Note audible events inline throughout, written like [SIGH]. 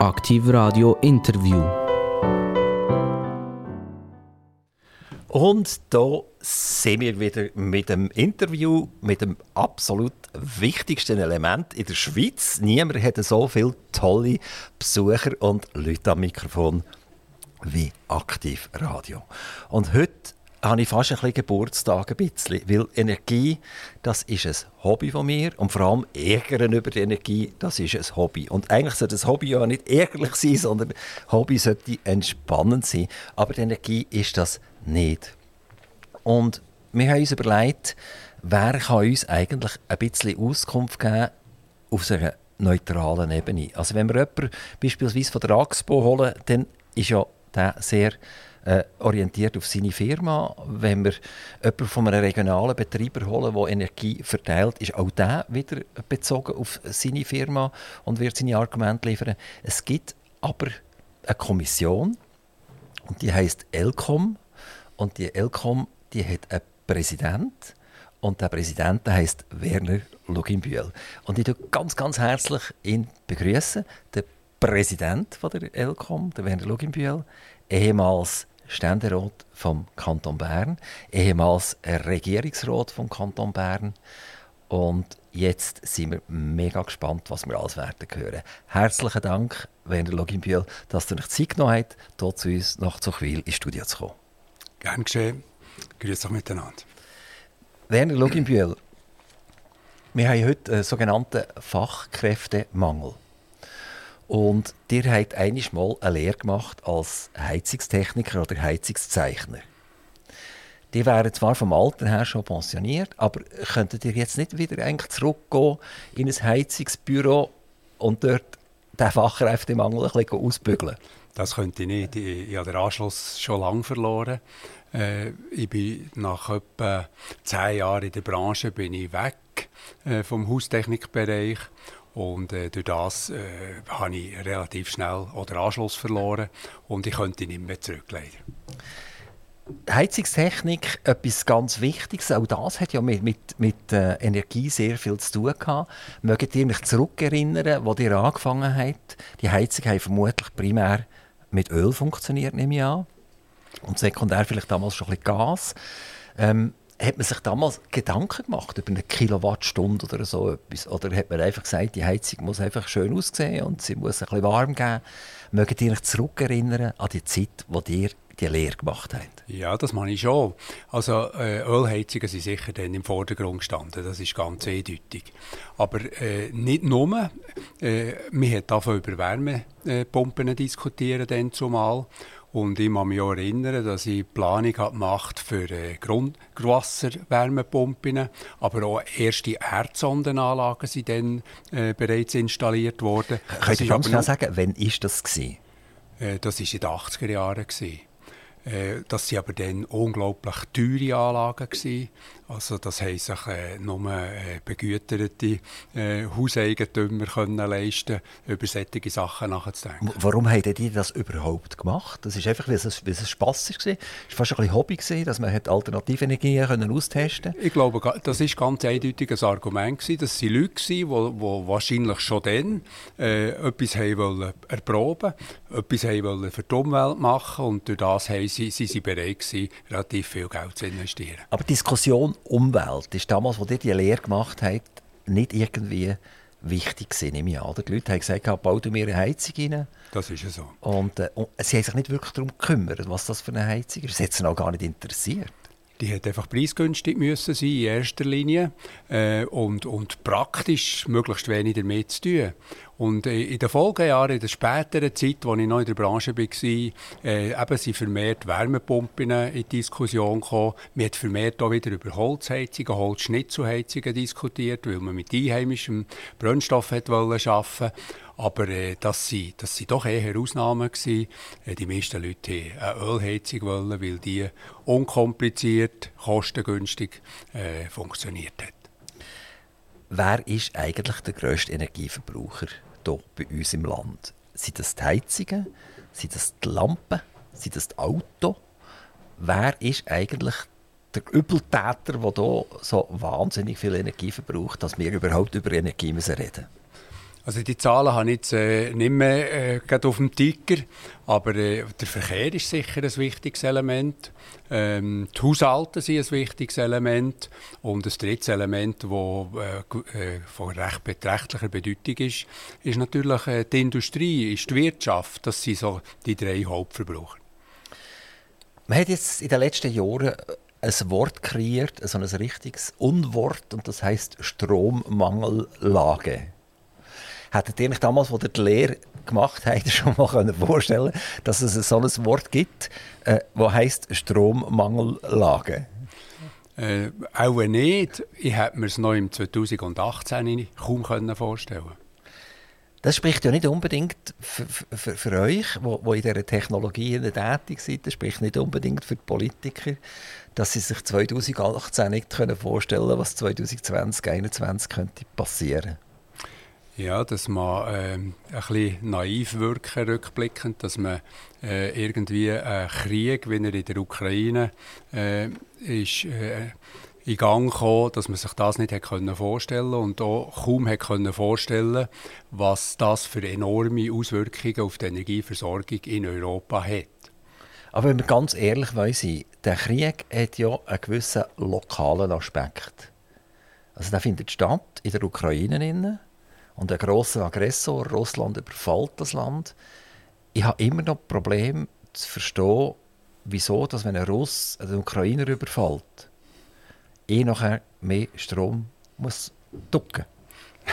Aktiv Radio Interview. Und da sind wir wieder mit dem Interview mit dem absolut wichtigsten Element in der Schweiz. Niemand hat so viele tolle Besucher und Leute am Mikrofon wie Aktiv Radio. Und heute habe ich fast ein bisschen Geburtstag, ein bisschen, weil Energie, das ist ein Hobby von mir und vor allem Ärgern über die Energie, das ist ein Hobby. Und eigentlich sollte das Hobby ja nicht ärgerlich sein, sondern Hobby sollte entspannend sein. Aber die Energie ist das nicht. Und wir haben uns überlegt, wer kann uns eigentlich ein bisschen Auskunft geben auf einer neutralen Ebene. Also wenn wir jemanden beispielsweise von der AXPO holen, dann ist ja der sehr äh, orientiert auf seine Firma. Wenn wir jemanden von einem regionalen Betreiber holen, der Energie verteilt, ist auch der wieder bezogen auf seine Firma und wird seine Argumente liefern. Es gibt aber eine Kommission und die heißt Elcom und die Elcom die hat einen Präsident und der Präsident heißt Werner Luginbühl. Und ich begrüße ganz, ganz herzlich ihn begrüßen, der Präsident von der Elcom, der Werner Luginbühl, ehemals Ständerat vom Kanton Bern, ehemals Regierungsrat vom Kanton Bern. Und jetzt sind wir mega gespannt, was wir alles werden hören. Herzlichen Dank, Werner Loginbühl, dass du dich Zeit genommen hast, hier zu uns nach Zuchwil ins Studio zu kommen. Gern geschehen. Grüß euch miteinander. Werner Loginbühl, wir haben heute einen sogenannten Fachkräftemangel. Und ihr habt einiges Mal eine Lehre gemacht als Heizungstechniker oder Heizungszeichner. Die wären zwar vom Alter her schon pensioniert, aber könntet ihr jetzt nicht wieder eigentlich zurückgehen in ein Heizungsbüro und dort den Fachkräftemangel ein bisschen ausbügeln? Das könnte ich nicht. Ich, ich habe den Anschluss schon lange verloren. Äh, ich bin nach etwa zehn Jahren in der Branche bin ich weg äh, vom Haustechnikbereich und äh, durch das äh, habe ich relativ schnell den Anschluss verloren und ich könnte nicht mehr zurück, leider. Heizungstechnik, etwas ganz Wichtiges. Auch das hat ja mit, mit, mit äh, Energie sehr viel zu tun gehabt. Mögt ihr mich zurückerinnern, wo ihr angefangen habt? Die Heizung hat vermutlich primär mit Öl funktioniert, nehme ich an. Und sekundär vielleicht damals schon ein bisschen Gas. Ähm, hat man sich damals Gedanken gemacht über eine Kilowattstunde oder so etwas? Oder hat man einfach gesagt, die Heizung muss einfach schön aussehen und sie muss ein bisschen warm geben? Mögt ihr euch zurückerinnern an die Zeit, wo ihr die Lehre gemacht habt? Ja, das meine ich schon. Also äh, Ölheizungen sind sicher dann im Vordergrund gestanden, das ist ganz eindeutig. Aber äh, nicht nur, äh, wir haben davon über Wärmepumpen diskutieren dann zumal. Und ich kann mich auch erinnern, dass ich Planung gemacht für äh, Grundwasserwärmepumpen, aber auch erste Erdsondenanlagen sind dann äh, bereits installiert worden. Könnt ihr ganz schnell sagen, wann war das? Gewesen? Äh, das war in den 80er Jahren. Gewesen. Äh, das waren aber dann unglaublich teure Anlagen. Gewesen. Also das haben sich äh, nur äh, begüterte äh, Hauseigentümer können leisten über solche Sachen nachzudenken. Warum haben die das überhaupt gemacht? Das ist einfach, weil es, weil es Spass war. Es war fast ein bisschen Hobby, gewesen, dass man alternative Energien können austesten konnte. Ich glaube, das war ganz eindeutig ein Argument. Gewesen. Das waren Leute, die, die wahrscheinlich schon dann äh, etwas haben wollen erproben etwas haben wollen für die Umwelt machen und durch das haben sie, sie, sie bereit gewesen, relativ viel Geld zu investieren. Aber Diskussion Umwelt ist damals, als ihr die Lehre gemacht habt, nicht irgendwie wichtig gewesen, nehme ich an. Die Leute haben gesagt, baut mir eine Heizung rein. Das ist ja so. Und, äh, und sie haben sich nicht wirklich darum gekümmert, was das für eine Heizung ist. Es hat sie auch gar nicht interessiert. Die hat einfach preisgünstig müssen sein in erster Linie äh, und, und praktisch möglichst wenig damit zu tun. Und äh, in den Folgejahren, in der späteren Zeit, als ich noch in der Branche war, äh, eben sind vermehrt Wärmepumpen in die Diskussion gekommen. Man hat vermehrt auch wieder über Holzheizungen, Holzschnitzelheizungen diskutiert, weil man mit einheimischem Brennstoff arbeiten wollte. Aber äh, das waren das sind doch eher Ausnahmen. Gewesen. Äh, die meisten Leute wollten eine Ölheizung, wollen, weil die unkompliziert, kostengünstig äh, funktioniert hat. Wer ist eigentlich der grösste Energieverbraucher hier bei uns im Land? Sind das die Heizungen? Sind das die Lampen? Sind das die Autos? Wer ist eigentlich der Übeltäter, der hier so wahnsinnig viel Energie verbraucht, dass wir überhaupt über Energie reden müssen? Also die Zahlen habe ich jetzt äh, nicht mehr äh, auf dem Ticker, aber äh, der Verkehr ist sicher ein wichtiges Element. Ähm, die Haushalte sind ein wichtiges Element. Und ein drittes Element, das äh, äh, von recht beträchtlicher Bedeutung ist, ist natürlich äh, die Industrie, ist die Wirtschaft. Das sind so die drei Hauptverbraucher. Man hat jetzt in den letzten Jahren ein Wort kreiert, so ein richtiges Unwort, und das heißt Strommangellage. Hättet ihr euch damals, als ihr die Lehre gemacht habt, [LAUGHS] schon mal vorstellen dass es so ein Wort gibt, äh, das heisst Strommangellage? Äh, auch nicht. Ich hätte mir es noch im 2018 kaum vorstellen können. Das spricht ja nicht unbedingt für, für, für euch, wo, wo in dieser Technologie tätig seid, das spricht nicht unbedingt für die Politiker, dass sie sich 2018 nicht vorstellen können, was 2020, 2021 könnte passieren ja, dass man äh, ein bisschen naiv wirken rückblickend, dass man äh, irgendwie einen Krieg, wie er in der Ukraine äh, ist, äh, in Gang kam, dass man sich das nicht hätte vorstellen und auch kaum hätte vorstellen was das für enorme Auswirkungen auf die Energieversorgung in Europa hat. Aber wenn wir ganz ehrlich sein der Krieg hat ja einen gewissen lokalen Aspekt. Also der findet statt in der Ukraine und ein grosser Aggressor, Russland, überfällt das Land. Ich habe immer noch Probleme zu verstehen, wieso, dass wenn ein Russ den Ukrainer überfällt, eh nachher mehr Strom muss ducken.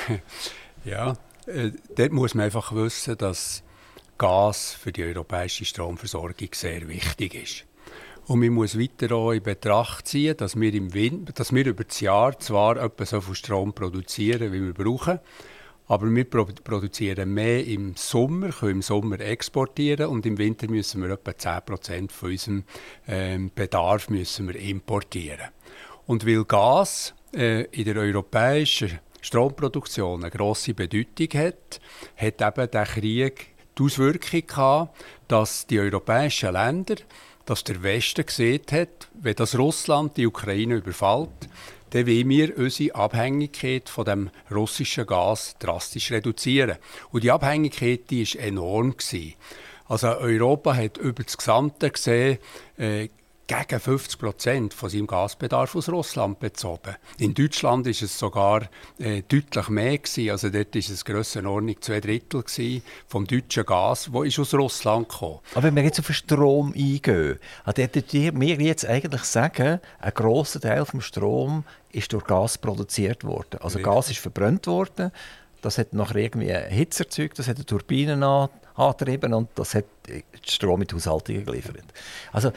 [LAUGHS] ja, äh, dort muss man einfach wissen, dass Gas für die europäische Stromversorgung sehr wichtig ist. Und man muss weiter auch in Betracht ziehen, dass wir, im Winter, dass wir über das Jahr zwar etwa so viel Strom produzieren, wie wir brauchen, aber wir produzieren mehr im Sommer, können im Sommer exportieren und im Winter müssen wir etwa 10% von unserem ähm, Bedarf müssen wir importieren. Und weil Gas äh, in der europäischen Stromproduktion eine grosse Bedeutung hat, hat eben der Krieg die Auswirkung gehabt, dass die europäischen Länder, dass der Westen gesehen hat, wenn das Russland die Ukraine überfällt, dann wollen wir unsere Abhängigkeit von dem russischen Gas drastisch reduzieren. Und die Abhängigkeit ist enorm. Also Europa hat über das Gesamte gesehen äh, gegen 50 Prozent von seinem Gasbedarf aus Russland bezogen. In Deutschland ist es sogar äh, deutlich mehr gewesen. Also dort ist es Grössenordnung zwei Drittel gewesen vom deutschen Gas, wo ist aus Russland kam. Aber wenn wir jetzt auf den Strom eingehen, würdet ihr mir jetzt eigentlich sagen, ein grosser Teil vom Strom ist durch Gas produziert worden. Also Richtig. Gas ist verbrannt worden. Das hat nachher irgendwie Hitze erzeugt, das hat eine Turbinen angetrieben und das hat Strom in die Haushaltungen geliefert. Also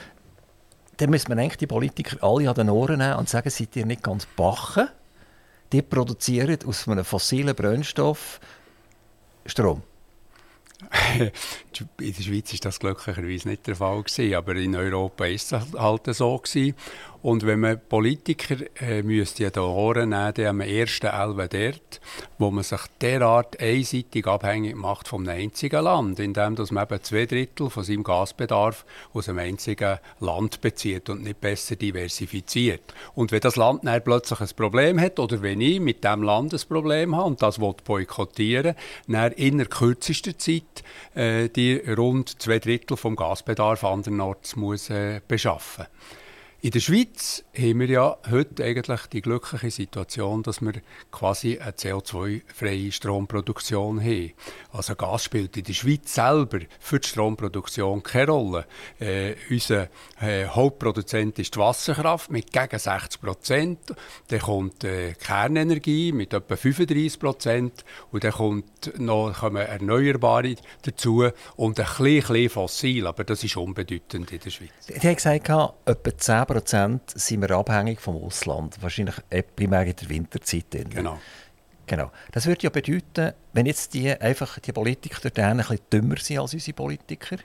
dann müsste man eigentlich die Politiker alle an den Ohren nehmen und sagen, seid ihr nicht ganz bachen? Die produzieren aus einem fossilen Brennstoff Strom. [LAUGHS] in der Schweiz ist das glücklicherweise nicht der Fall aber in Europa ist es halt so. Und wenn man Politiker äh, müsste ja die Ohren nehmen, dann am ersten Elbe dort, wo man sich derart einseitig abhängig macht vom einzigen Land, indem dass man eben zwei Drittel von seinem Gasbedarf aus einem einzigen Land bezieht und nicht besser diversifiziert. Und wenn das Land dann plötzlich ein Problem hat oder wenn ich mit dem Land ein Problem habe und das boykottieren dann in der kürzesten Zeit äh, die rund zwei Drittel vom Gasbedarf andernorts muss äh, beschaffen in der Schweiz haben wir ja heute eigentlich die glückliche Situation, dass wir quasi eine CO2-freie Stromproduktion haben. Also Gas spielt in der Schweiz selber für die Stromproduktion keine Rolle. Äh, unser äh, Hauptproduzent ist die Wasserkraft mit gegen 60 Prozent. Dann kommt äh, Kernenergie mit etwa 35 Prozent. Und dann kommt noch kommen Erneuerbare dazu und ein bisschen, fossil. Aber das ist unbedeutend in der Schweiz. Ich habe gesagt, etwa 10 Prozent sind wir abhängig vom Ausland. Wahrscheinlich primär in der Winterzeit. Genau. Genau. Das würde ja bedeuten, wenn jetzt die, einfach die Politiker dort ein bisschen dümmer sind als unsere Politiker,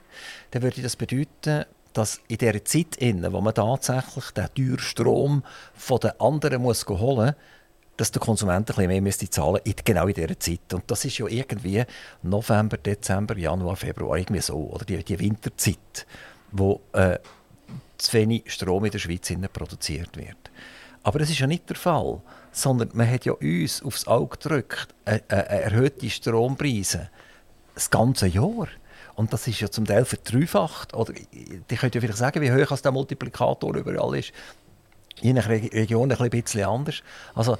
dann würde das bedeuten, dass in dieser Zeit, in, wo man tatsächlich den teuren Strom von den anderen muss holen muss, dass der Konsument ein bisschen mehr müsste zahlen müsste, genau in dieser Zeit. Und das ist ja irgendwie November, Dezember, Januar, Februar, irgendwie so, oder die, die Winterzeit, wo äh, zu wenig Strom in der Schweiz produziert wird. Aber das ist ja nicht der Fall, sondern man hat ja uns aufs Auge gedrückt, eine, eine erhöhte Strompreise das ganze Jahr. Und das ist ja zum Teil verdreifacht. Oder ich könnte ja vielleicht sagen, wie hoch der Multiplikator überall ist. Je nach Region ein bisschen anders. Also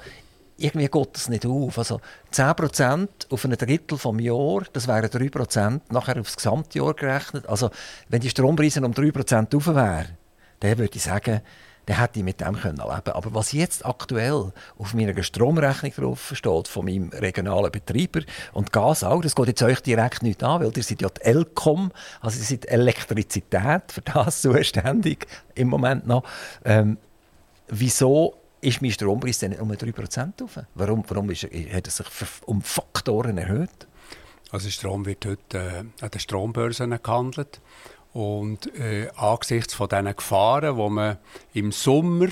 irgendwie geht das nicht auf. Also 10% auf ein Drittel vom Jahr, das wären 3% nachher aufs Gesamtjahr gerechnet. Also wenn die Strompreise um 3% auf wären, dann würde ich sagen, dann hätte ich mit dem können leben Aber was jetzt aktuell auf meiner Stromrechnung drauf steht, von meinem regionalen Betreiber und Gas auch, das geht jetzt euch direkt nicht an, weil ihr seid ja die Elcom, also ihr seid Elektrizität, für das [LAUGHS] zuständig im Moment noch. Ähm, wieso ist mein Strompreis dann um 3% auf? Warum, warum ist, hat er sich um Faktoren erhöht? Also Strom wird heute äh, an den Strombörsen gehandelt. Und äh, angesichts von diesen Gefahren, die man im Sommer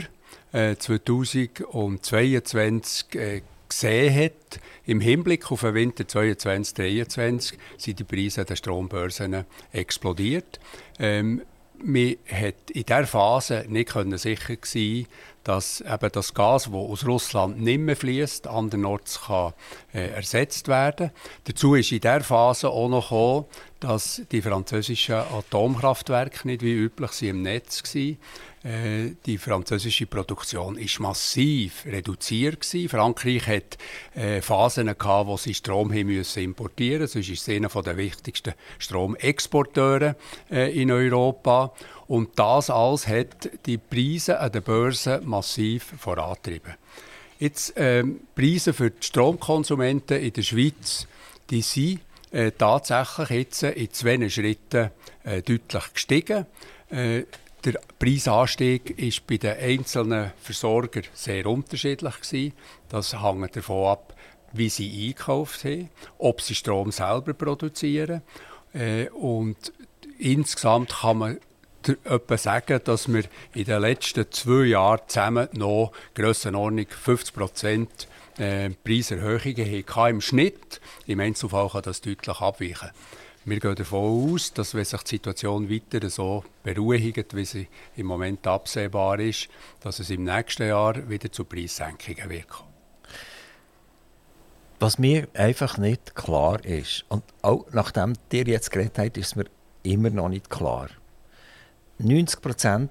äh, 2022 äh, gesehen hat, im Hinblick auf den Winter 2022-2023 sind die Preise der Strombörsen explodiert. Ähm, man hat in dieser Phase nicht sicher sein dass eben das Gas, das aus Russland nicht mehr fließt, andernorts kann, äh, ersetzt werden. Dazu ist in dieser Phase auch noch gekommen, dass die französischen Atomkraftwerke nicht wie üblich im Netz waren. Äh, die französische Produktion ist massiv reduziert gewesen. Frankreich hat äh, Phasen gehabt, wo sie Strom müssen importieren. Sonst ist es einer der wichtigsten Stromexporteure äh, in Europa. Und das alles hat die Preise an der Börse massiv vorantrieben. Jetzt ähm, Preise für die Stromkonsumenten in der Schweiz, die sind äh, tatsächlich jetzt in zwei Schritten äh, deutlich gestiegen. Äh, der Preisanstieg ist bei den einzelnen Versorgern sehr unterschiedlich gewesen. Das hängt davon ab, wie sie einkauft haben, ob sie Strom selber produzieren. Äh, und insgesamt kann man etwa sagen, dass wir in den letzten zwei Jahren zusammen noch Grössenordnung 50 Prozent äh, Preiserhöhungen hatten im Schnitt. Im Einzelfall kann das deutlich abweichen. Wir gehen davon aus, dass wenn sich die Situation weiter so beruhigt, wie sie im Moment absehbar ist, dass es im nächsten Jahr wieder zu Preissenkungen wird. Was mir einfach nicht klar ist, und auch nachdem ihr jetzt geredet habt, ist mir immer noch nicht klar. 90%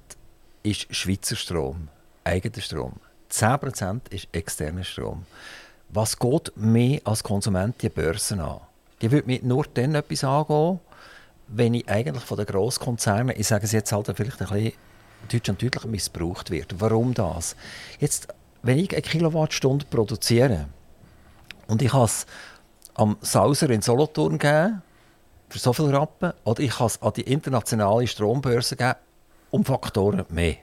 ist Schweizer Strom, eigener Strom. 10% ist externer Strom. Was geht mehr als Konsument die Börsen an? die würde mich nur dann etwas angehen, wenn ich eigentlich von den Grosskonzernen, ich sage es jetzt halt vielleicht ein bisschen deutsch und deutlich missbraucht wird. Warum das? Jetzt, wenn ich eine Kilowattstunde produziere und ich kann es am Sauser in Solothurn geben, für so viel Rappen, oder ich kann es an die internationale Strombörse geben, um Faktoren mehr.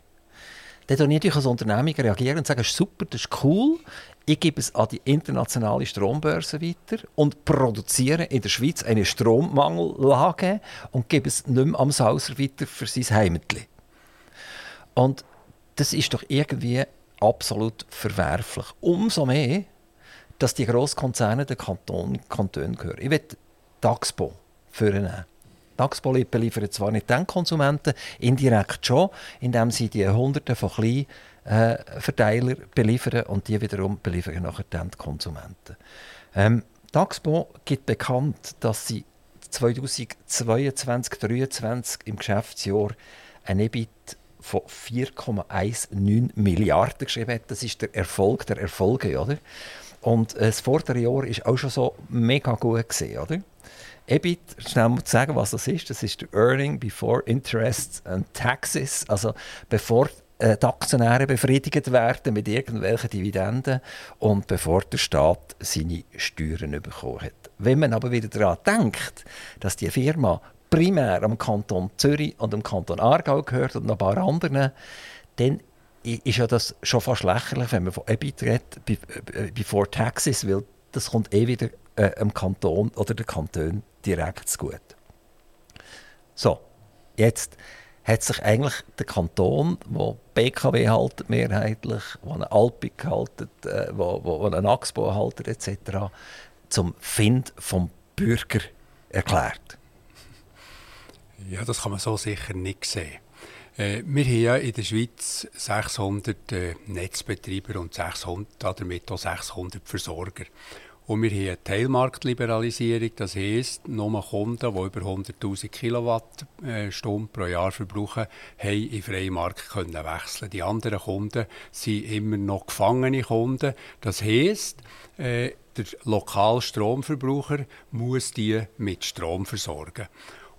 Dann reagiere ich als Unternehmung reagieren und sagen, super, das ist cool, ich gebe es an die internationale Strombörse weiter und produziere in der Schweiz eine Strommangellage und gebe es nicht mehr am Sauser weiter für sein Heimatli. Und das ist doch irgendwie absolut verwerflich. Umso mehr, dass die Grosskonzerne den Kanton, Kantonen gehören. Ich will Taxpo führen. Taxpo liefern zwar nicht den Konsumenten, indirekt schon, indem sie die Hunderte von kleinen äh, Verteiler beliefern und die wiederum beliefern nachher dann die Konsumenten. Ähm, Taxpo gibt bekannt, dass sie 2022 2023 im Geschäftsjahr ein EBIT von 4,19 Milliarden geschrieben hat. Das ist der Erfolg der Erfolge, oder? Und äh, das vordere Jahr ist auch schon so mega gut gesehen, oder? EBIT, schnell mal zu sagen, was das ist. Das ist der Earning Before Interest and Taxes, also bevor äh, die Aktionäre befriedigt werden mit irgendwelchen Dividenden und bevor der Staat seine Steuern bekommen hat. Wenn man aber wieder daran denkt, dass die Firma primär am Kanton Zürich und am Kanton Aargau gehört und noch ein paar anderen, dann ist ja das schon fast lächerlich, wenn man von EBIT redet, äh, before taxes, weil das kommt eh wieder äh, am Kanton oder der Kanton direkt zu gut. So, jetzt hat sich eigentlich der Kanton, wo BKW haltet mehrheitlich, wo eine Alpic haltet, äh, wo, wo, wo ein Axpo haltet etc., zum Find vom Bürger erklärt. Ja, das kann man so sicher nicht sehen. Äh, wir haben ja in der Schweiz 600 äh, Netzbetreiber und 600, damit auch 600 Versorger. Und wir haben eine Teilmarktliberalisierung, das heisst, nur Kunden, die über 100'000 Kilowattstunden pro Jahr verbrauchen, haben in freien Markt können wechseln Die anderen Kunden sind immer noch gefangene Kunden. Das heisst, äh, der lokale Stromverbraucher muss die mit Strom versorgen.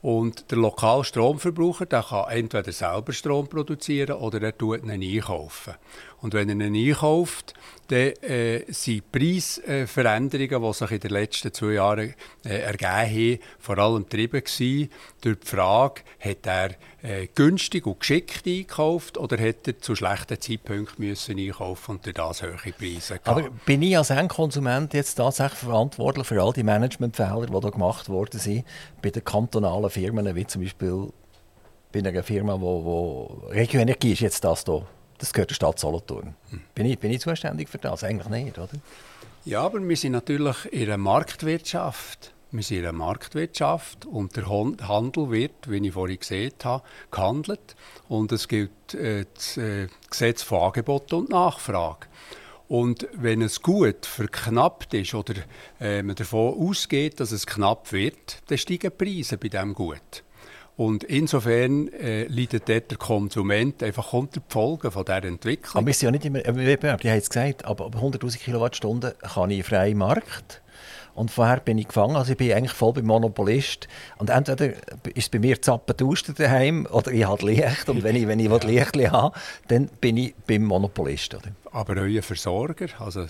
Und der lokale Stromverbraucher der kann entweder selber Strom produzieren oder er tut ihn einkaufen. Und wenn er ihn einkauft, dann äh, sind Preisveränderungen, die sich in den letzten zwei Jahren äh, ergeben haben, vor allem getrieben gewesen durch die Frage, hat er äh, günstig und geschickt einkauft oder hat er zu schlechten Zeitpunkten müssen einkaufen und durch das höhere Preise gehabt. Aber bin ich als Endkonsument jetzt tatsächlich verantwortlich für all die Managementfehler, die da gemacht worden sind, bei den kantonalen Firmen, wie zum Beispiel bei einer Firma, Regio Energie ist jetzt das hier das gehört der Stadt Solothurn. Bin ich, bin ich zuständig für das? Eigentlich nicht, oder? Ja, aber wir sind natürlich in einer Marktwirtschaft. Wir sind in einer Marktwirtschaft und der Handel wird, wie ich vorhin gesehen habe, gehandelt. Und es gilt äh, das äh, Gesetz von Angebot und Nachfrage. Und wenn es gut verknappt ist oder äh, man davon ausgeht, dass es knapp wird, dann steigen die Preise bei diesem Gut. Und insofern äh, leidet dort der Konsument einfach unter die Folgen von dieser Entwicklung. Aber wir sind ja nicht immer im Wettbewerb. Die haben es gesagt, aber 100'000 Kilowattstunden kann ich freien Markt. Und vorher bin ich gefangen, also ich bin eigentlich voll beim Monopolist. Und entweder ist bei mir Zappenduster daheim oder ich habe Licht. Und wenn ich, wenn ich [LAUGHS] ja. Licht habe, dann bin ich beim Monopolist. Oder? Aber euer Versorger, also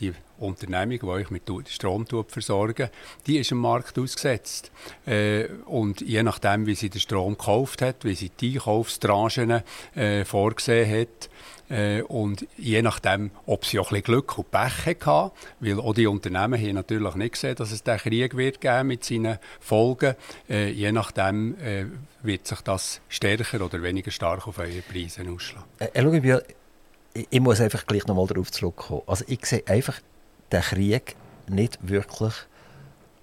die Unternehmung, die euch mit Strom versorgen, die ist im Markt ausgesetzt. Äh, und je nachdem, wie sie den Strom gekauft hat, wie sie die Einkaufstranchen äh, vorgesehen hat, äh, und je nachdem, ob sie auch ein bisschen Glück und Pech hatten, weil auch die Unternehmen haben natürlich nicht gesehen, dass es den Krieg wird geben mit seinen Folgen. Äh, je nachdem äh, wird sich das stärker oder weniger stark auf eure Preise ausschlagen. Äh, ich, ich muss einfach gleich nochmal darauf zurückkommen. Also ich sehe einfach den Krieg nicht wirklich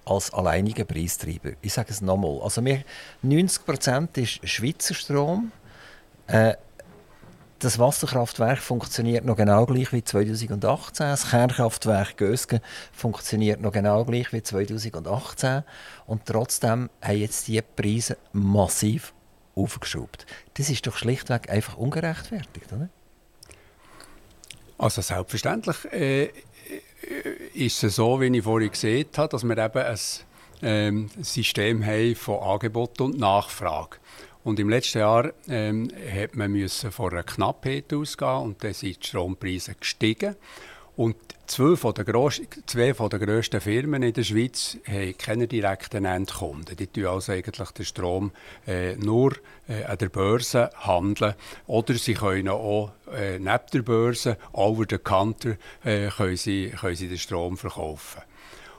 als alleinigen Preistreiber. Ich sage es nochmal. Also 90% ist Schweizer Strom. Äh, das Wasserkraftwerk funktioniert noch genau gleich wie 2018. Das Kernkraftwerk Gösgen funktioniert noch genau gleich wie 2018. Und trotzdem haben jetzt die Preise massiv aufgeschraubt. Das ist doch schlichtweg einfach ungerechtfertigt, oder? Also selbstverständlich äh, ist es so, wie ich vorhin gesehen habe, dass wir eben ein ähm, System haben von Angebot und Nachfrage. Und im letzten Jahr ähm, man müssen von einer Knappheit ausgehen und dann sind die Strompreise gestiegen. Und zwei von, der gross, zwei von den grössten Firmen in der Schweiz haben keine direkten Endkunden. Die tun also eigentlich den Strom äh, nur äh, an der Börse handeln. Oder sie können auch äh, neben der Börse, over the counter, äh, können sie, können sie den Strom verkaufen.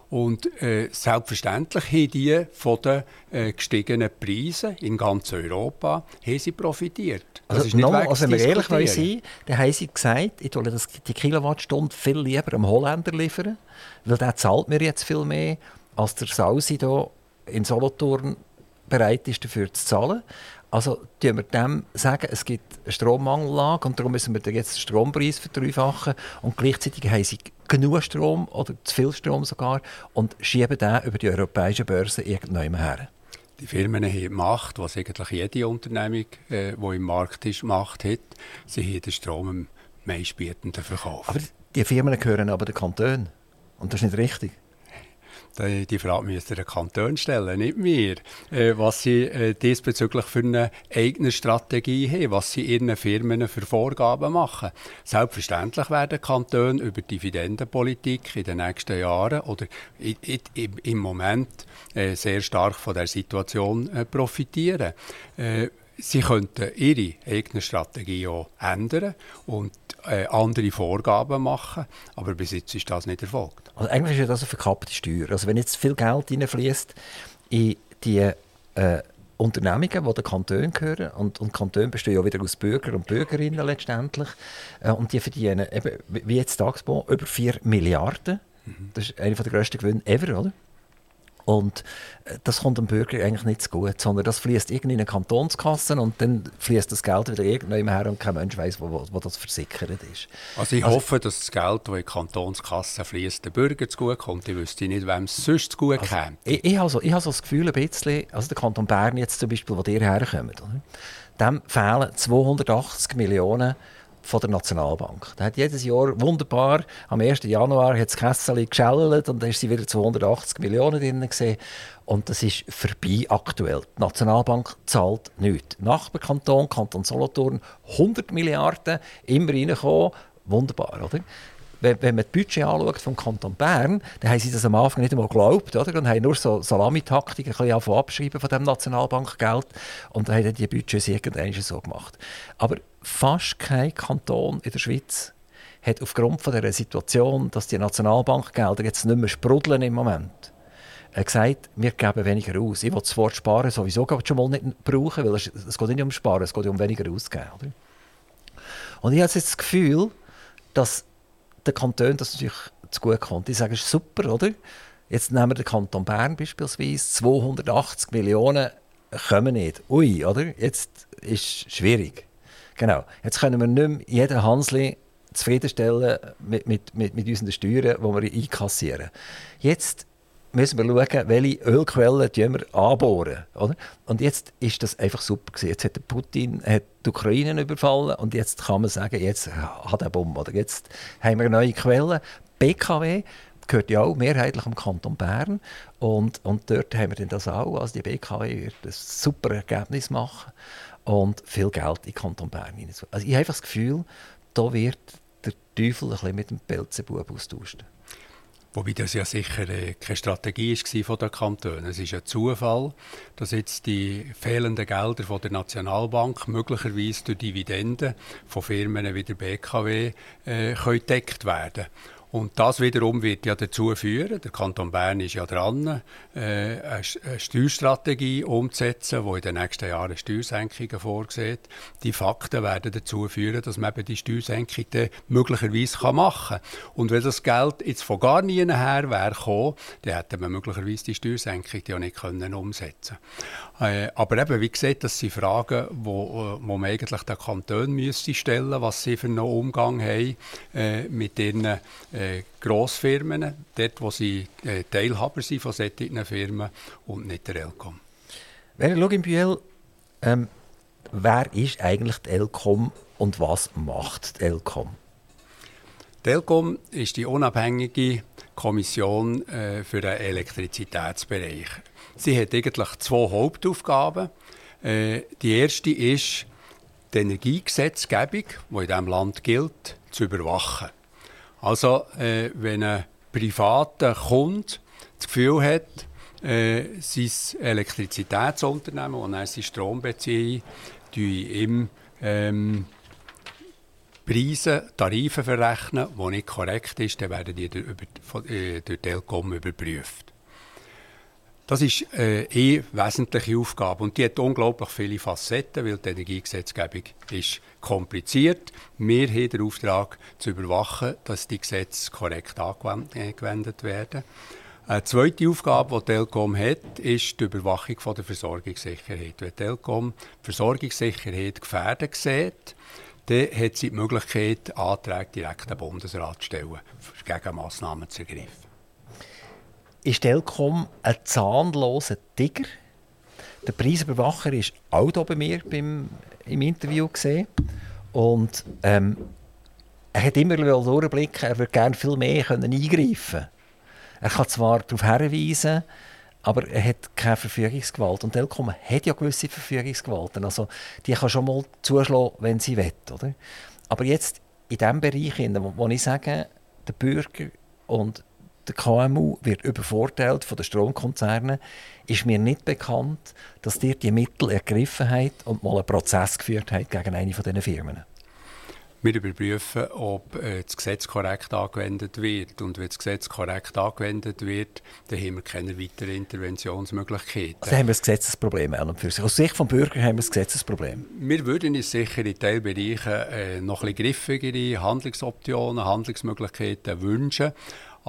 Und äh, selbstverständlich haben die von den äh, gestiegenen Preisen in ganz Europa haben sie profitiert. Das also, nochmal, also wenn wir ehrlich sind, dann haben sie gesagt, ich wolle die Kilowattstunde viel lieber einem Holländer liefern, weil der zahlt mir jetzt viel mehr, als der Sausi hier in Solothurn bereit ist, dafür zu zahlen. Also tun wir dem sagen, es gibt eine Strommangellage und darum müssen wir jetzt den Strompreis verdreifachen und gleichzeitig haben sie genug Strom oder zu viel Strom sogar und schieben den über die europäische Börse irgendwann her. Die Firmen haben Macht, was eigentlich jede Unternehmung, äh, die im Markt ist, Macht hat. Sie haben den Strom am meistbietenden verkauft. Aber die Firmen gehören aber den Kantonen. Und das ist nicht richtig. Die Frage müsst ihr den Kanton stellen, nicht mir. Äh, was sie äh, diesbezüglich für eine eigene Strategie haben, was sie ihren Firmen für Vorgaben machen. Selbstverständlich werden Kantone über Dividendenpolitik in den nächsten Jahren oder im Moment äh, sehr stark von der Situation profitieren. Sie könnten ihre eigene Strategie auch ändern und äh, andere Vorgaben machen, aber bis jetzt ist das nicht erfolgt. Also eigentlich ist ja das eine verkappte Steuer. Also wenn jetzt viel Geld hineinfließt in die äh, Unternehmungen, die den Kanton gehören, und, und Kantone bestehen ja wieder aus Bürger und Bürgerinnen letztendlich, äh, und die verdienen, eben, wie jetzt Tagsbau, über 4 Milliarden. Mhm. Das ist einer der grössten Gewinne ever, oder? Und äh, das kommt dem Bürger eigentlich nicht zu gut, sondern das fließt irgendwie in eine Kantonskasse und dann fließt das Geld wieder irgendwann her und kein Mensch weiß, wo, wo, wo, das versickert ist. Also ich also, hoffe, dass das Geld, das in die Kantonskasse fließt, den Bürger zu gut kommt. Ich wüsste nicht, wem es sonst zu gut also, käme. Ich, ich, habe so, ich habe so das Gefühl ein bisschen, also der Kanton Bern jetzt zum Beispiel, wo ihr herkommt, oder? dem fehlen 280 Millionen von der Nationalbank. Der hat jedes Jahr wunderbar, am 1. Januar hat das Kessel geschält und dann ist sie wieder 280 Millionen drin gesehen. Und das ist vorbei aktuell. Die Nationalbank zahlt nichts. Nachbarkanton, Kanton Solothurn, 100 Milliarden immer reingekommen. Wunderbar, oder? wenn, wenn man das Budget anschaut vom Kanton Bern, dann haben sie das am Anfang nicht einmal geglaubt, oder? Und haben nur so Salamitaktiken ein bisschen abschreiben von dem Nationalbankgeld und dann haben die Budgets irgendwann so gemacht. Aber fast kein Kanton in der Schweiz hat aufgrund von der Situation, dass die Nationalbankgelder jetzt nicht mehr sprudeln im Moment, er gesagt, wir geben weniger aus. Ich will das Wort sparen sowieso schon mal nicht brauchen, weil es, es geht nicht um Sparen, es geht um weniger ausgeben. Oder? Und ich habe jetzt das Gefühl, dass den Kantonen das natürlich zu gut kommt. Ich sage, es ist super, oder? Jetzt nehmen wir den Kanton Bern beispielsweise. 280 Millionen kommen nicht. Ui, oder? Jetzt ist es schwierig. Genau. Jetzt können wir nicht mehr jeden Hansli zufriedenstellen mit, mit, mit, mit unseren Steuern, die wir einkassieren. Jetzt müssen wir schauen, welche Ölquellen wir anbohren. Oder? Und jetzt ist das einfach super gewesen. Jetzt hat Putin hat die Ukraine überfallen und jetzt kann man sagen, jetzt hat er Bombe. Oder jetzt haben wir neue Quellen. BKW gehört ja auch mehrheitlich am Kanton Bern und, und dort haben wir das auch. Also die BKW wird ein super Ergebnis machen und viel Geld in den Kanton Bern hinein. Also ich habe einfach das Gefühl, da wird der Teufel ein bisschen mit dem Pelzebub austauschen. Wobei das ja sicher äh, keine Strategie war von der Kantone. Es ist ein Zufall, dass jetzt die fehlenden Gelder von der Nationalbank möglicherweise durch Dividenden von Firmen wie der BKW äh, gedeckt werden können. Und das wiederum wird ja dazu führen, der Kanton Bern ist ja dran, äh, eine Steuerstrategie umzusetzen, die in den nächsten Jahren Steuersenkungen vorsieht. Die Fakten werden dazu führen, dass man eben die Steuersenkung dann möglicherweise machen kann. Und wenn das Geld jetzt von gar nie her wäre gekommen, dann hätte man möglicherweise die Steuersenkung ja nicht können umsetzen äh, Aber eben, wie gesagt, das sind Fragen, wo, wo man eigentlich den Kanton müsste was sie für einen Umgang haben äh, mit ihren äh, Grossfirmen, dort wo sie äh, Teilhaber sind von solchen Firmen und nicht der Elcom. Wenn schau im Bühl, ähm, wer ist eigentlich die Elcom und was macht die Elcom? Die Elcom ist die unabhängige Kommission äh, für den Elektrizitätsbereich. Sie hat eigentlich zwei Hauptaufgaben. Äh, die erste ist, die Energiegesetzgebung, die in diesem Land gilt, zu überwachen. Also, äh, wenn ein privater Kunde das Gefühl hat, äh, sein Elektrizitätsunternehmen, das er seinen Strom bezieht, ihm ähm, Preise, Tarife verrechnen, die nicht korrekt sind, dann werden die durch, äh, durch Telkom überprüft. Das ist äh, eh wesentliche Aufgabe und die hat unglaublich viele Facetten, weil die Energiegesetzgebung ist kompliziert. Wir haben den Auftrag zu überwachen, dass die Gesetze korrekt angewendet werden. Eine zweite Aufgabe, die Telkom hat, ist die Überwachung der Versorgungssicherheit. Wenn Telkom die Versorgungssicherheit gefährdet sieht, dann hat sie die Möglichkeit, Anträge direkt an den Bundesrat zu stellen, gegen Massnahmen zu ergreifen ist Telkom ein zahnloser Tiger. Der Preisüberwacher ist auch hier bei mir beim, im Interview gesehen. Und ähm, er hat immer durchblicken, er würde gerne viel mehr können eingreifen Er kann zwar darauf hinweisen, aber er hat keine Verfügungsgewalt. Und Telkom hat ja gewisse Verfügungsgewalten. Also die kann schon mal zuschlagen, wenn sie will. Oder? Aber jetzt in dem Bereich, wo ich sage, der Bürger und der KMU wird übervorteilt von den Stromkonzernen, ist mir nicht bekannt, dass dir die Mittel ergriffen hat und mal einen Prozess geführt hat gegen eine von diesen Firmen. Wir überprüfen, ob äh, das Gesetz korrekt angewendet wird. Und wenn das Gesetz korrekt angewendet wird, dann haben wir keine weiteren Interventionsmöglichkeiten. Also haben wir ein Gesetzesproblem an und für sich. Aus Sicht des Bürgers haben wir ein Gesetzesproblem. Wir würden uns sicher in Teilbereichen äh, noch ein bisschen griffigere Handlungsoptionen, Handlungsmöglichkeiten wünschen.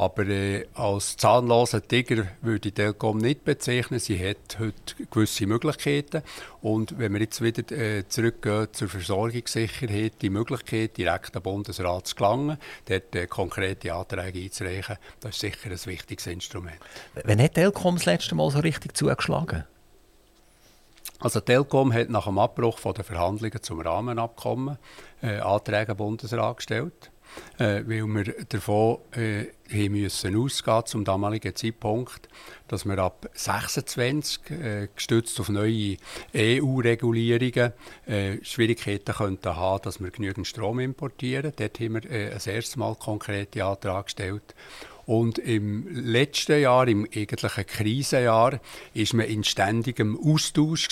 Aber äh, als zahnloser Tiger würde ich Telkom nicht bezeichnen. Sie hat heute gewisse Möglichkeiten. Und wenn wir jetzt wieder äh, zurückgehen zur Versorgungssicherheit, die Möglichkeit, direkt am Bundesrat zu gelangen, dort äh, konkrete Anträge einzureichen, das ist sicher ein wichtiges Instrument. Wann hat Telkom das letzte Mal so richtig zugeschlagen? Also Telkom hat nach dem Abbruch von der Verhandlungen zum Rahmenabkommen äh, Anträge am Bundesrat gestellt, äh, weil wir davon äh, müssen ausgehen zum damaligen Zeitpunkt, dass wir ab 26 äh, gestützt auf neue EU-Regulierungen äh, Schwierigkeiten könnten haben, dass wir genügend Strom importieren. Dort haben wir äh, das erste Mal konkrete Anträge gestellt. Und im letzten Jahr, im eigentlichen Krisenjahr, ist man in ständigem Austausch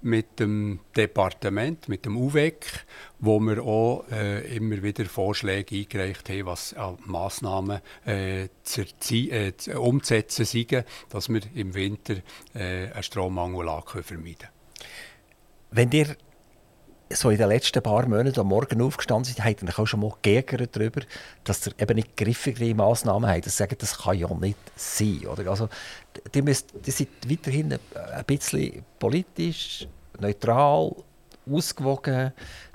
mit dem Departement, mit dem UWEC, wo wir auch äh, immer wieder Vorschläge eingereicht haben, was an Massnahmen äh, zu, äh, zu umzusetzen sind, dass wir im Winter äh, einen Strommangel vermeiden können. Wenn ihr so in den letzten paar Monaten am Morgen aufgestanden sind, ihr auch schon mal geärgert darüber, dass ihr eben nicht griffigere Massnahmen habt. Das sagen, das kann ja nicht sein. Oder? Also, die, müsst, die sind weiterhin ein bisschen politisch, neutral, ausgewogen.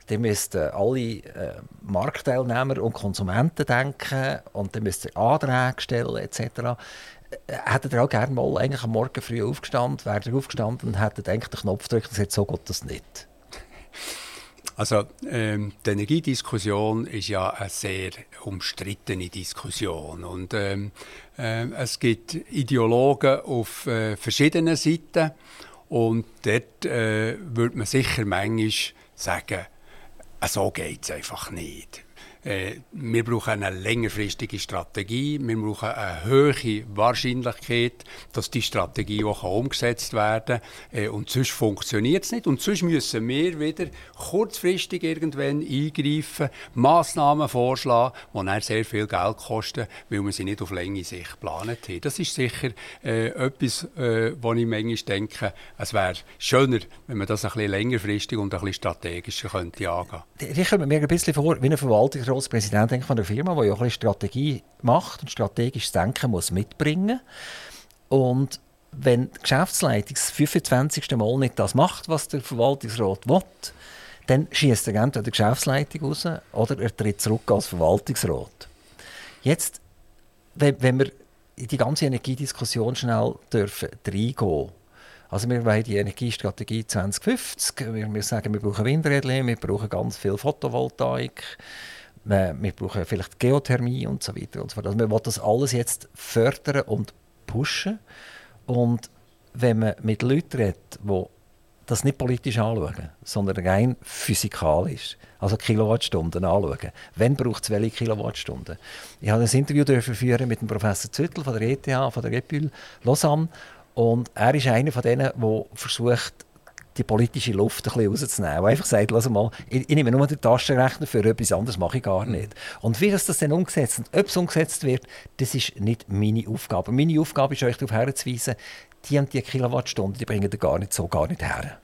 Die müssten alle äh, Marktteilnehmer und Konsumenten denken und die müssten Anträge stellen etc. Äh, hättet ihr auch gerne mal eigentlich am Morgen früh aufgestanden, wäre aufgestanden und eigentlich den Knopf gedrückt und gesagt, so geht das nicht? Also ähm, die Energiediskussion ist ja eine sehr umstrittene Diskussion und ähm, äh, es gibt Ideologen auf äh, verschiedenen Seiten und dort äh, würde man sicher manchmal sagen, so geht es einfach nicht. Äh, wir brauchen eine längerfristige Strategie. Wir brauchen eine hohe Wahrscheinlichkeit, dass die Strategie auch umgesetzt werden kann. Äh, und sonst funktioniert es nicht. Und sonst müssen wir wieder kurzfristig irgendwann eingreifen, Massnahmen vorschlagen, die dann sehr viel Geld kosten, weil wir sie nicht auf lange Sicht geplant haben. Das ist sicher äh, etwas, äh, wo ich manchmal denke, es wäre schöner, wenn man das ein bisschen längerfristig und ein bisschen strategischer könnte angehen könnte. Ich komme mir ein bisschen vor wie eine Verwaltungsrat als Präsident von der Firma, der ja auch ein Strategie macht und strategisches Denken muss mitbringen Und wenn die Geschäftsleitung das 25. Mal nicht das macht, was der Verwaltungsrat will, dann schießt er entweder die Geschäftsleitung raus oder er tritt zurück als Verwaltungsrat. Jetzt, wenn, wenn wir in die ganze Energiediskussion schnell dürfen reingehen also wir wollen die Energiestrategie 2050, wir, wir sagen, wir brauchen Windräder, wir brauchen ganz viel Photovoltaik, wir brauchen vielleicht Geothermie und so weiter und so fort. Also wir wollen das alles jetzt fördern und pushen. Und wenn man mit Leuten redet, die das nicht politisch anschauen, sondern rein physikalisch, also Kilowattstunden anschauen. Wann braucht es welche Kilowattstunden? Ich habe ein Interview führen mit dem Professor Züttel von der ETH, von der EPUL Lausanne. Und er ist einer von denen, der versucht, die politische Luft ein bisschen rauszunehmen. Der einfach sagt, lass mal, ich, ich, nehme nur den Taschenrechner für etwas anderes mache ich gar nicht. Und wie das, das dann umgesetzt und ob es umgesetzt wird, das ist nicht meine Aufgabe. Meine Aufgabe ist, euch darauf herzuweisen, die und die Kilowattstunden, die bringen ihr gar nicht so gar nicht her.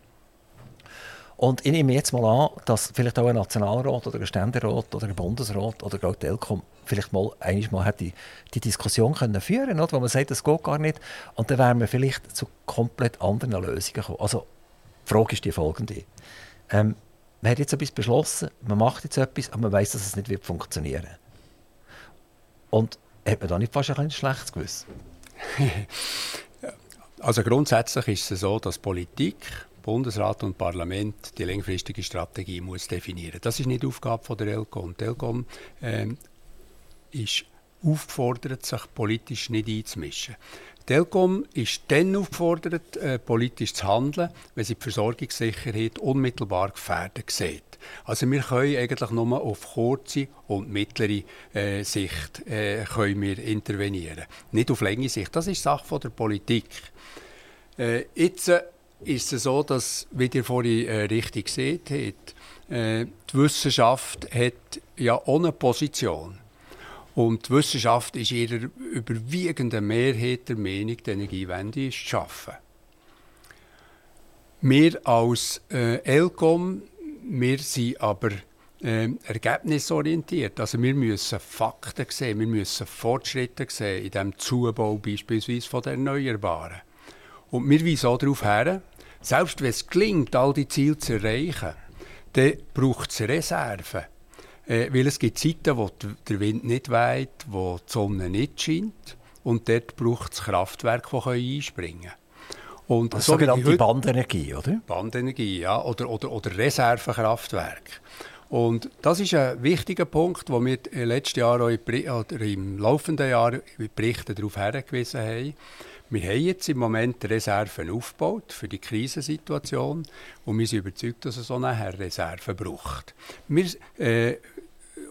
Und ich nehme jetzt mal an, dass vielleicht auch ein Nationalrat oder ein Ständerat oder ein Bundesrat oder auch Telkom vielleicht mal einmal mal die, die Diskussion können führen können, wo man sagt, das geht gar nicht. Und dann wären wir vielleicht zu komplett anderen Lösungen gekommen. Also die Frage ist die folgende. Ähm, man hat jetzt etwas beschlossen, man macht jetzt etwas, aber man weiß, dass es nicht wird funktionieren Und hat man da nicht fast ein schlechtes Gewissen? [LAUGHS] also grundsätzlich ist es so, dass Politik, Bundesrat und Parlament die langfristige Strategie muss definieren. Das ist nicht Aufgabe der ELCOM. Die ELCOM äh, ist aufgefordert, sich politisch nicht einzumischen. Telkom ist dann aufgefordert, äh, politisch zu handeln, wenn sie die Versorgungssicherheit unmittelbar gefährdet sieht. Also wir können eigentlich nur auf kurze und mittlere äh, Sicht äh, können wir intervenieren, nicht auf lange Sicht. Das ist Sache von der Politik. Äh, jetzt äh, ist es so, dass, wie ihr vorhin äh, richtig seht, hat, die Wissenschaft hat ja ohne Position. Und die Wissenschaft ist in ihrer überwiegenden Mehrheit der Meinung, die Energiewende ist zu schaffen. Wir als äh, ELCOM, wir sind aber äh, ergebnisorientiert. Also wir müssen Fakten sehen, wir müssen Fortschritte sehen in dem Zubau beispielsweise von den Erneuerbaren. Und wir weisen auch darauf her, selbst wenn es gelingt, all die Ziele zu erreichen, dann braucht es Reserven. Äh, weil es gibt Zeiten, wo der Wind nicht weht, wo die Sonne nicht scheint. Und dort braucht es Kraftwerke, die einspringen können. Und das so sogenannte Bandenergie, oder? Bandenergie, ja. Oder, oder, oder Reservekraftwerke. Und das ist ein wichtiger Punkt, wo wir letztes Jahr oder im laufenden Jahr in Berichten darauf hingewiesen haben. Wir haben jetzt im Moment Reserven aufgebaut für die Krisensituation und wir sind überzeugt, dass es so nachher Reserven braucht. Wir äh,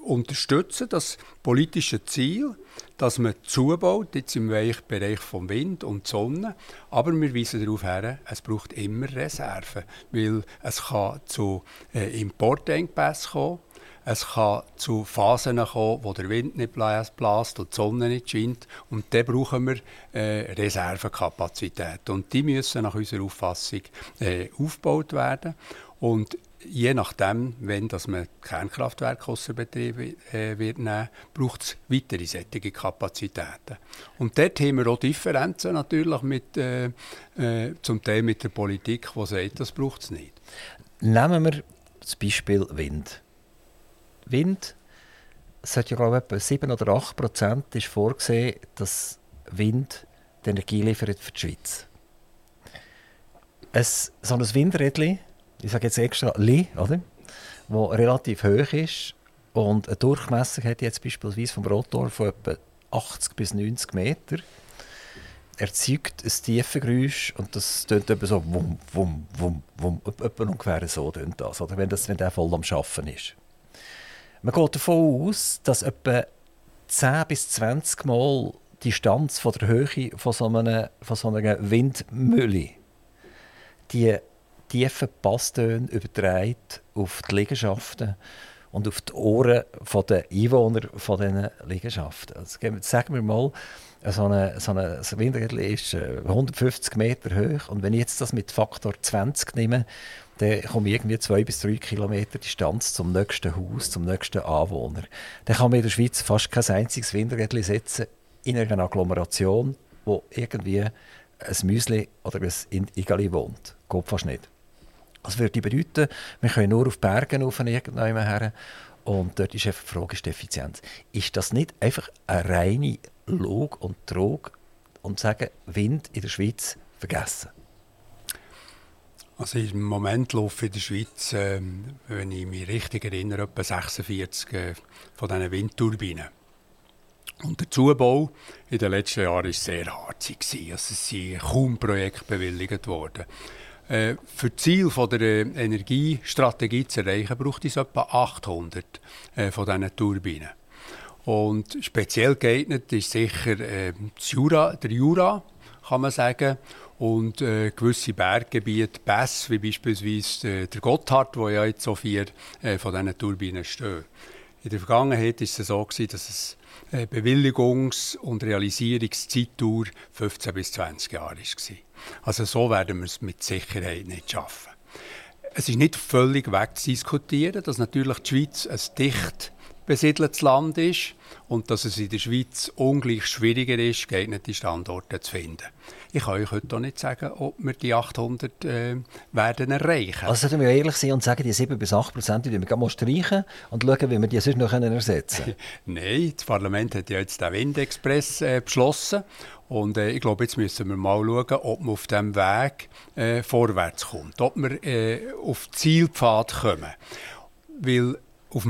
unterstützen das politische Ziel, dass man zubaut, jetzt im Bereich vom Wind und Sonne. Aber wir weisen darauf hin, es braucht immer Reserven, weil es kann zu äh, Importengpässen kommen. Es kann zu Phasen kommen, wo der Wind nicht bläst und die Sonne nicht scheint. Und dann brauchen wir äh, Reservekapazität. Und die müssen nach unserer Auffassung äh, aufgebaut werden. Und je nachdem, wenn dass man Kernkraftwerke außer Betrieb äh, wird nehmen, braucht es weitere solche Kapazitäten. Und dort haben wir auch Differenzen natürlich mit, äh, äh, zum Teil mit der Politik, die sagt, das braucht es nicht. Nehmen wir das Beispiel Wind. Wind, es hat ja glaube ich etwa 7 oder 8 Prozent ist vorgesehen, dass Wind die Energie liefert für die Schweiz. Ein, so ein Windrädchen ich sage jetzt extra Li, oder? wo relativ hoch ist und eine Durchmessung hat jetzt beispielsweise vom Rotor von etwa 80 bis 90 Meter, erzeugt ein Tiefengeräusch und das tönt etwa so wum, wum, wum, wum, etwa ungefähr so tönt das, oder? Wenn, das, wenn der voll am Schaffen ist. Man geht davon aus, dass etwa 10 bis 20 Mal die Distanz von der Höhe von so einer, von so einer Windmühle die tiefen Basstöne übertragen auf die Liegenschaften und auf die Ohren der Einwohner von diesen Liegenschaften. Also, sagen wir mal, so eine, so eine Windrädchen ist 150 äh, Meter hoch und wenn ich jetzt das mit Faktor 20 nehme, dann komme ich irgendwie zwei bis drei Kilometer Distanz zum nächsten Haus, zum nächsten Anwohner. Dann kann man in der Schweiz fast kein einziges Windrädchen setzen in einer Agglomeration, wo irgendwie ein Müsli oder ein Igali wohnt. Geht fast nicht. Das würde bedeuten, wir können nur auf Bergen rauf irgendwann her. Und dort ist einfach die Frage die Effizienz. Ist das nicht einfach eine reine Log und Trog und sagen, Wind in der Schweiz vergessen? Also im Moment laufen in der Schweiz, äh, wenn ich mich richtig erinnere, etwa 46 äh, von diesen Windturbinen. Und der Zubau in den letzten Jahren war sehr hart. Also es sind kaum Projekte bewilligt worden. Äh, für das Ziel von der äh, Energiestrategie zu erreichen, braucht es etwa 800 äh, von diesen Turbinen. Und speziell geeignet ist sicher äh, Jura, der Jura, kann man sagen, und äh, gewisse Berggebiete, Pässe, wie beispielsweise äh, der Gotthard, wo ja jetzt so vier äh, von diesen Turbinen stehen. In der Vergangenheit war es so, gewesen, dass es Bewilligungs- und Realisierungszeittauer 15 bis 20 Jahre war. Also so werden wir es mit Sicherheit nicht schaffen. Es ist nicht völlig wegzudiskutieren, dass natürlich die Schweiz ein dicht besiedeltes Land ist und dass es in der Schweiz ungleich schwieriger ist, geeignete Standorte zu finden. Ich kann euch heute auch nicht sagen, ob wir die 800 äh, werden erreichen. Also sollten wir ehrlich sein und sagen, die 7 bis 8 Prozent, die wir mal streichen und schauen, wie wir die sonst noch ersetzen können? [LAUGHS] Nein, das Parlament hat ja jetzt den Windexpress äh, beschlossen und äh, ich glaube, jetzt müssen wir mal schauen, ob man auf diesem Weg äh, vorwärts kommt, ob wir äh, auf Zielpfad kommen. Weil auf,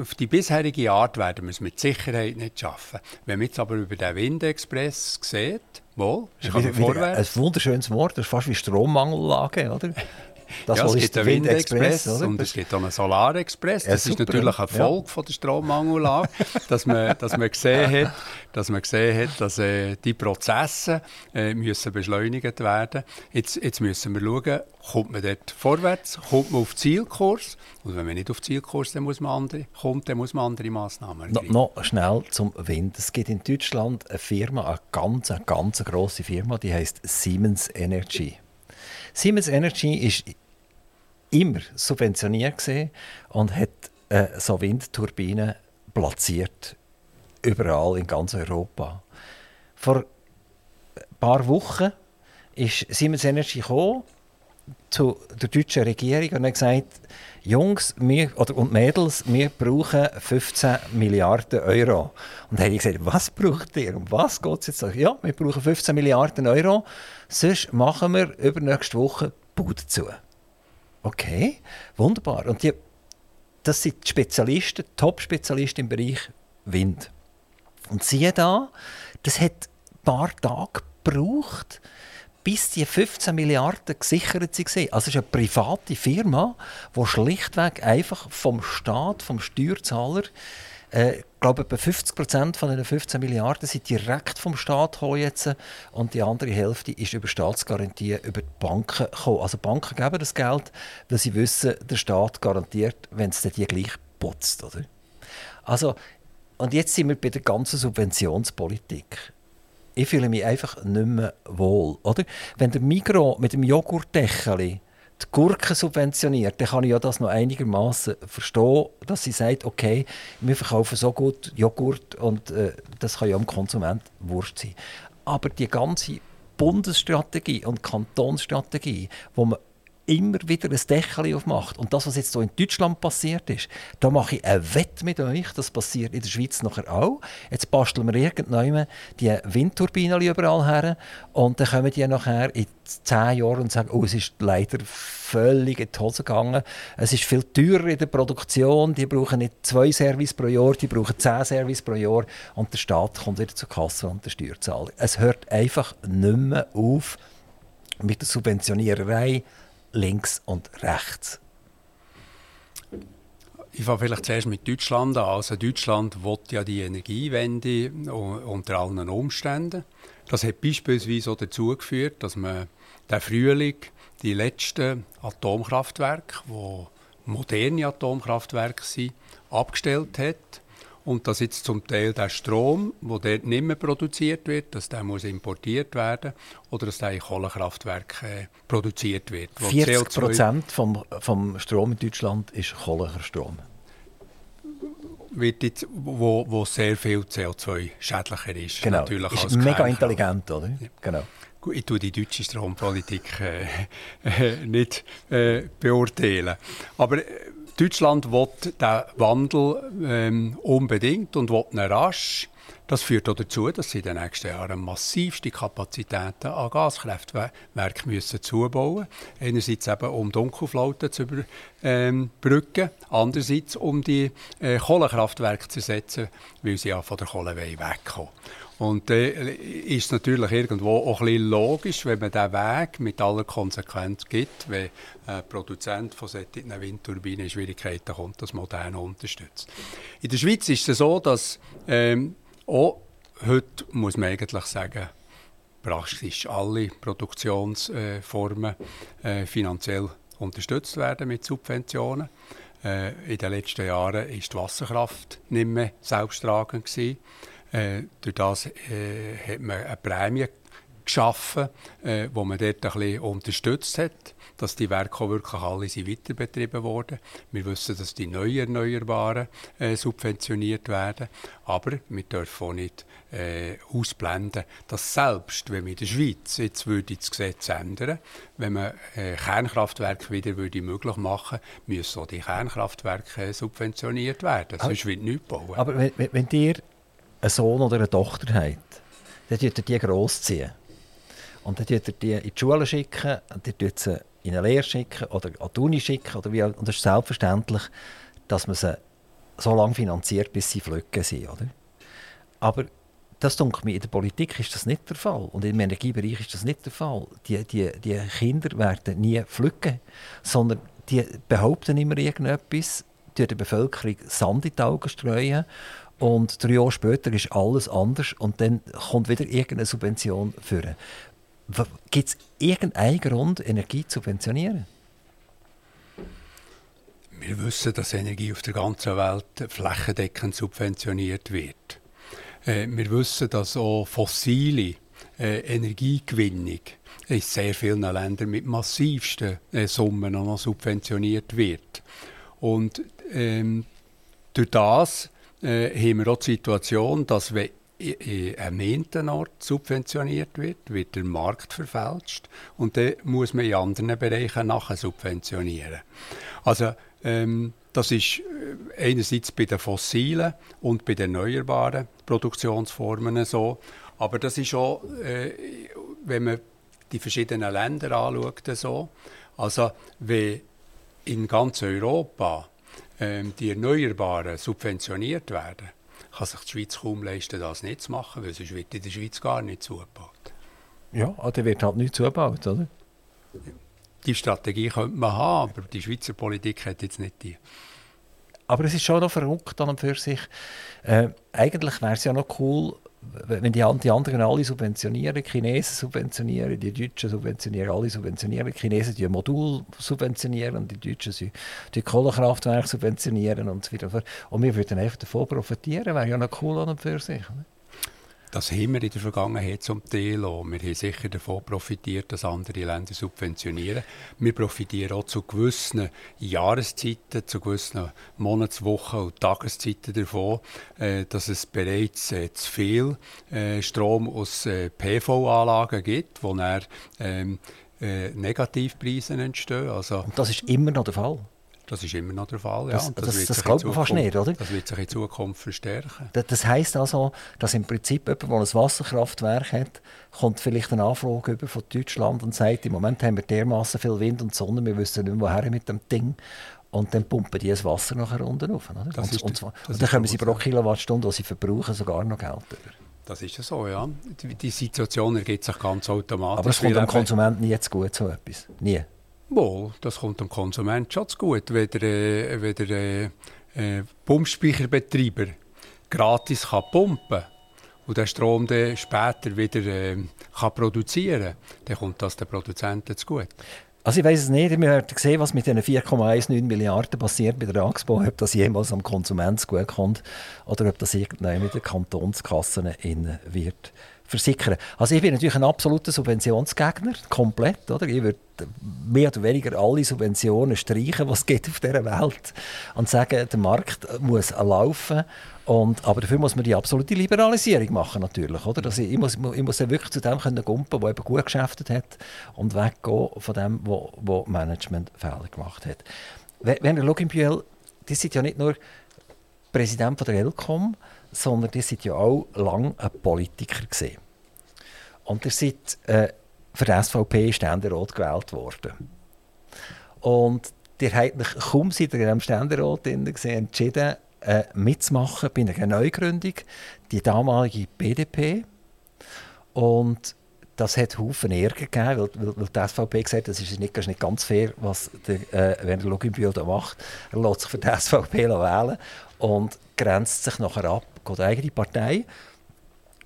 auf, die bisherige Art werden wir es mit Sicherheit nicht schaffen. Wenn man jetzt aber über den Windexpress sieht, wohl, ist wieder, wieder ein wunderschönes Wort, das ist fast wie Strommangellage, oder? [LAUGHS] Das ja, es gibt den Windexpress Wind und es gibt auch einen Solarexpress. Das ja, ist natürlich eine Folge ja. von der Strommangellage, [LAUGHS] dass man, dass man gesehen hat, dass man gesehen hat, dass äh, die Prozesse äh, müssen beschleunigt werden. Jetzt, jetzt müssen wir schauen, kommt man dort vorwärts, kommt man auf Zielkurs und wenn man nicht auf Zielkurs dann muss man andere, kommt, dann muss man andere Massnahmen ergreifen. No, noch schnell zum Wind. Es gibt in Deutschland eine Firma, eine ganz, eine ganz grosse Firma, die heißt Siemens Energy. Siemens Energy ist immer subventioniert und hat äh, so Windturbinen platziert. Überall in ganz Europa. Vor ein paar Wochen ist Siemens Energy zu der deutschen Regierung und hat gesagt, Jungs wir, oder, und Mädels, wir brauchen 15 Milliarden Euro. Und dann habe ich gesagt, was braucht ihr? Um was geht es jetzt? Ja, wir brauchen 15 Milliarden Euro, sonst machen wir übernächste Woche Bude zu. Okay, wunderbar. Und die, das sind die Spezialisten, Top-Spezialisten im Bereich Wind. Und siehe da, das hat ein paar Tage gebraucht, bis die 15 Milliarden gesichert waren. Also es ist eine private Firma, die schlichtweg einfach vom Staat, vom Steuerzahler, äh, ich glaube, etwa 50 Prozent von den 15 Milliarden sind direkt vom Staat jetzt und die andere Hälfte ist über Staatsgarantie über die Banken gekommen. Also Banken geben das Geld, weil sie wissen, der Staat garantiert, wenn es die gleich putzt. Oder? Also, und jetzt sind wir bei der ganzen Subventionspolitik ich fühle mich einfach nicht mehr wohl. Oder? Wenn der Migro mit dem Joghurtdeckel die Gurken subventioniert, dann kann ich ja das noch einigermaßen verstehen, dass sie sagt, okay, wir verkaufen so gut Joghurt und äh, das kann ja dem Konsument wurscht sein. Aber die ganze Bundesstrategie und Kantonsstrategie, wo man immer wieder ein Deckel aufmacht. Und das, was jetzt so in Deutschland passiert ist, da mache ich ein Wett mit euch, das passiert in der Schweiz nachher auch. Jetzt basteln wir irgendwann die Windturbinen überall her und dann kommen die nachher in zehn Jahren und sagen, oh, es ist leider völlig in die Hose gegangen. Es ist viel teurer in der Produktion, die brauchen nicht zwei Service pro Jahr, die brauchen zehn Service pro Jahr und der Staat kommt wieder zur Kasse und der Steuerzahler. Es hört einfach nicht mehr auf mit der Subventioniererei links und rechts? Ich fange vielleicht zuerst mit Deutschland an. Also Deutschland will ja die Energiewende unter allen Umständen. Das hat beispielsweise auch dazu geführt, dass man der Frühling die letzten Atomkraftwerke, die moderne Atomkraftwerke sind, abgestellt hat und dass jetzt zum Teil der Strom, der dort nicht mehr produziert wird, dass der muss importiert werden oder dass der in Kohlekraftwerken produziert wird. 40 Prozent vom, vom Strom in Deutschland ist Kohlekerstrom. Wird jetzt, wo, wo sehr viel CO2 schädlicher ist. Genau, natürlich ist mega intelligent, oder? Ja. Genau. Ich tue die deutsche Strompolitik äh, [LAUGHS] äh, nicht äh, beurteilen. Aber äh, Deutschland will diesen Wandel ähm, unbedingt und will ihn rasch. Das führt auch dazu, dass sie in den nächsten Jahren massivste Kapazitäten an Gaskraftwerken müssen zubauen müssen. Einerseits eben, um Dunkelflauten zu überbrücken, ähm, andererseits um die äh, Kohlekraftwerke zu ersetzen, weil sie ja von der Kohle wegkommen und dann äh, ist es natürlich irgendwo auch ein logisch, wenn man diesen Weg mit aller Konsequenz gibt, wenn ein Produzent von solchen Windturbinen in Schwierigkeiten kommt, das modern unterstützt. In der Schweiz ist es so, dass ähm, auch heute, muss man eigentlich sagen, praktisch alle Produktionsformen äh, finanziell unterstützt werden mit Subventionen. Äh, in den letzten Jahren war die Wasserkraft nicht mehr selbsttragend. Gewesen. Äh, durch das äh, hat man eine Prämie geschaffen, äh, wo man dort ein bisschen unterstützt hat, dass die Werke auch wirklich alle sind weiterbetrieben wurden. Wir wissen, dass die neuen Erneuerbaren äh, subventioniert werden, aber wir dürfen auch nicht äh, ausblenden, dass selbst wenn wir in der Schweiz jetzt würde das Gesetz ändern, wenn man äh, Kernkraftwerke wieder würde möglich machen, müssen auch die Kernkraftwerke äh, subventioniert werden. Sonst wird nichts bauen. Aber wenn, wenn ihr einen Sohn oder eine Tochter habt, dann tut ihr die großziehen. Und dann tut ihr die in die Schule schicken, und ihr tut sie in eine Lehre schicken oder an die Uni schicken. Oder wie, und es ist selbstverständlich, dass man sie so lange finanziert, bis sie flücken sind. Oder? Aber das denke mir, in der Politik ist das nicht der Fall. Und im Energiebereich ist das nicht der Fall. Die, die, die Kinder werden nie pflücken, sondern die behaupten immer irgendetwas, die der Bevölkerung Sand in die Augen streuen und drei Jahre später ist alles anders und dann kommt wieder irgendeine Subvention für. Gibt es irgendeinen Grund, Energie zu subventionieren? Wir wissen, dass Energie auf der ganzen Welt flächendeckend subventioniert wird. Äh, wir wissen, dass auch fossile äh, Energiegewinnung in sehr vielen Ländern mit massivsten äh, Summen noch subventioniert wird. Und ähm, durch das äh, haben wir auch die Situation, dass wenn in einem Ort subventioniert wird, wird der Markt verfälscht und dann muss man in anderen Bereichen nachher subventionieren. Also ähm, das ist äh, einerseits bei den fossilen und bei den erneuerbaren Produktionsformen so, aber das ist auch, äh, wenn man die verschiedenen Länder anschaut, so. Also wenn in ganz Europa die Erneuerbaren subventioniert werden, kann sich die Schweiz kaum leisten, das nicht zu machen, weil sonst wird in der Schweiz gar nicht zugebaut. Ja, ah, da wird halt nicht zugebaut, oder? Die Strategie könnte man haben, aber die Schweizer Politik hat jetzt nicht die. Aber es ist schon noch verrückt an und für sich. Äh, eigentlich wäre es ja noch cool, wenn die, die anderen alle subventionieren, die Chinesen subventionieren, die Deutschen subventionieren, alle subventionieren, die Chinesen die Modul subventionieren und die Deutschen die Kohlekraftwerke subventionieren und so weiter. Und wir würden einfach davon profitieren, wäre ja noch cool an und für sich. Ne? Das haben wir in der Vergangenheit zum Teil auch. Wir haben sicher davon profitiert, dass andere Länder subventionieren. Wir profitieren auch zu gewissen Jahreszeiten, zu gewissen Monats-, Wochen- und Tageszeiten davon, äh, dass es bereits äh, zu viel äh, Strom aus PV-Anlagen gibt, wo dann ähm, Negativpreise entstehen. Also, und das ist immer noch der Fall? Das ist immer noch der Fall, ja. Das, das, das, das glaubt man fast nicht, oder? Das wird sich in Zukunft verstärken. Das, das heisst also, dass im Prinzip jemand, der ein Wasserkraftwerk hat, kommt vielleicht eine Anfrage über von Deutschland und sagt, im Moment haben wir dermaßen viel Wind und Sonne, wir wissen nicht mehr, woher mit dem Ding. Und dann pumpen die das Wasser nachher unten rauf. Oder? Das und, ist, und, zwar, und dann können sie pro Kilowattstunde, die sie verbrauchen, sogar noch Geld über. Das ist ja so, ja. Die, die Situation ergibt sich ganz automatisch. Aber es kommt dem Konsumenten nie zu gut, so etwas. Nie. Wohl, das kommt dem Konsument schon zu gut, wenn der, äh, wenn der äh, äh, Pumpspeicherbetreiber gratis kann pumpen und den Strom dann später wieder äh, kann produzieren kann, dann kommt das den Produzenten zu gut. Also ich weiß es nicht, wir haben gesehen, was mit den 4,19 Milliarden passiert bei der Axpo, ob das jemals am Konsument gut kommt oder ob das irgendwann mit den Kantonskassen in wird versickern. Also ich bin natürlich ein absoluter Subventionsgegner, komplett. Oder? Ich würde mehr oder weniger alle Subventionen streichen, es gibt auf dieser Welt und sagen, der Markt muss laufen. Und, aber dafür muss man die absolute Liberalisierung machen natürlich. Oder? Also ich, muss, ich muss wirklich zu dem können gumpen, der eben gut geschäftet hat und weggehen von dem, wo, wo Management Fehler gemacht hat. Werner Luginbühl, die sind ja nicht nur Präsident von der ELCOM, sondern die sind ja auch lange ein Politiker gesehen. Und ihr seid äh, für die SVP Ständerat gewählt worden. Und ihr habt euch kaum seid ihr in Ständerat entschieden, äh, mitzumachen bei einer Neugründung, die damalige BDP. Und das hat Haufen Ärger gegeben, weil, weil, weil die SVP gesagt hat, das ist nicht, das ist nicht ganz fair, was der äh, Luginbühl da macht. Er lässt sich für die SVP wählen und grenzt sich nachher ab, geht die eigene Partei.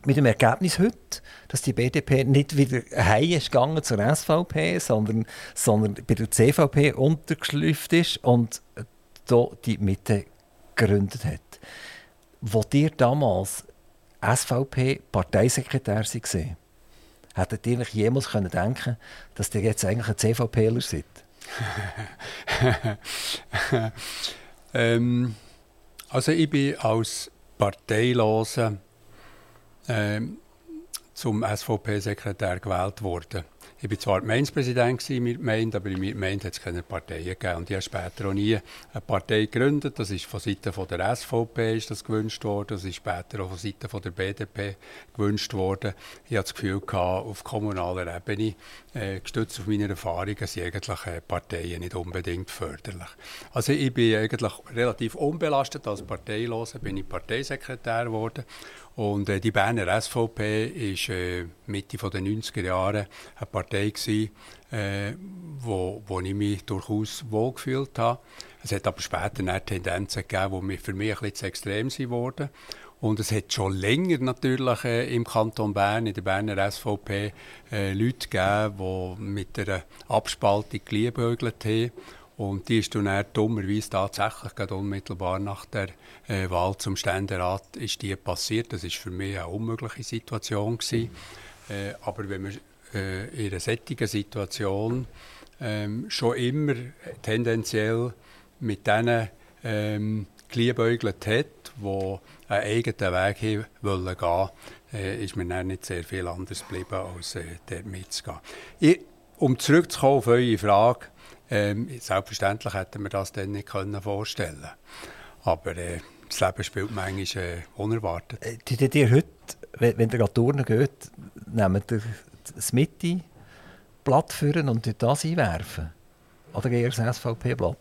Mit dem Ergebnis heute, dass die BDP nicht wieder heim ist gegangen zur SVP, sondern, sondern bei der CVP untergeschlüpft ist und da die Mitte gegründet hat. Wo ihr damals SVP-Parteisekretär war, hättet ihr jemals können denken dass ihr jetzt eigentlich ein CVPler seid? [LAUGHS] ähm, also ich bin als Parteiloser ähm, zum SVP-Sekretär gewählt worden. Ich war zwar Gemeindepräsident in meiner Gemeinde, aber in meiner Gemeinde hat es keine Parteien gegeben. Und ich habe später auch nie eine Partei gegründet. Das ist von Seiten der SVP ist das gewünscht worden. Das ist später auch von Seiten der BDP gewünscht worden. Ich hatte das Gefühl, gehabt, auf kommunaler Ebene, äh, gestützt auf meine Erfahrungen, sind eigentlich äh, Parteien nicht unbedingt förderlich. Also ich bin eigentlich relativ unbelastet als Parteiloser, bin ich Parteisekretär geworden. Und äh, die Berner SVP war äh, Mitte der 90er Jahre eine Partei, gewesen, äh, wo, wo ich mich durchaus wohlgefühlt habe. Es hat aber später Tendenzen gegeben, die für mich bisschen zu extrem wurden. Und es hat schon länger natürlich äh, im Kanton Bern, in der Berner SVP, äh, Leute gegeben, die mit einer Abspaltung geliebäugelt haben. Und die ist dann, dann dummerweise tatsächlich unmittelbar nach der äh, Wahl zum Ständerat ist die passiert. Das ist für mich eine unmögliche Situation gewesen. Äh, aber wenn man in einer solchen Situation ähm, schon immer tendenziell mit diesen ähm, geliebäugelt hat, die einen eigenen Weg gehen wollen gehen, äh, ist mir dann nicht sehr viel anders geblieben, als äh, dort mitzugehen. Ich, um zurückzukommen auf eure Frage, ähm, selbstverständlich hätten wir das dann nicht können vorstellen Aber äh, das Leben spielt manchmal äh, unerwartet. Äh, die, die, heute, wenn, wenn ihr an Turnen geht, nehmt ihr das Mitte-Blatt führen und das einwerfen? Oder eher das SVP-Blatt?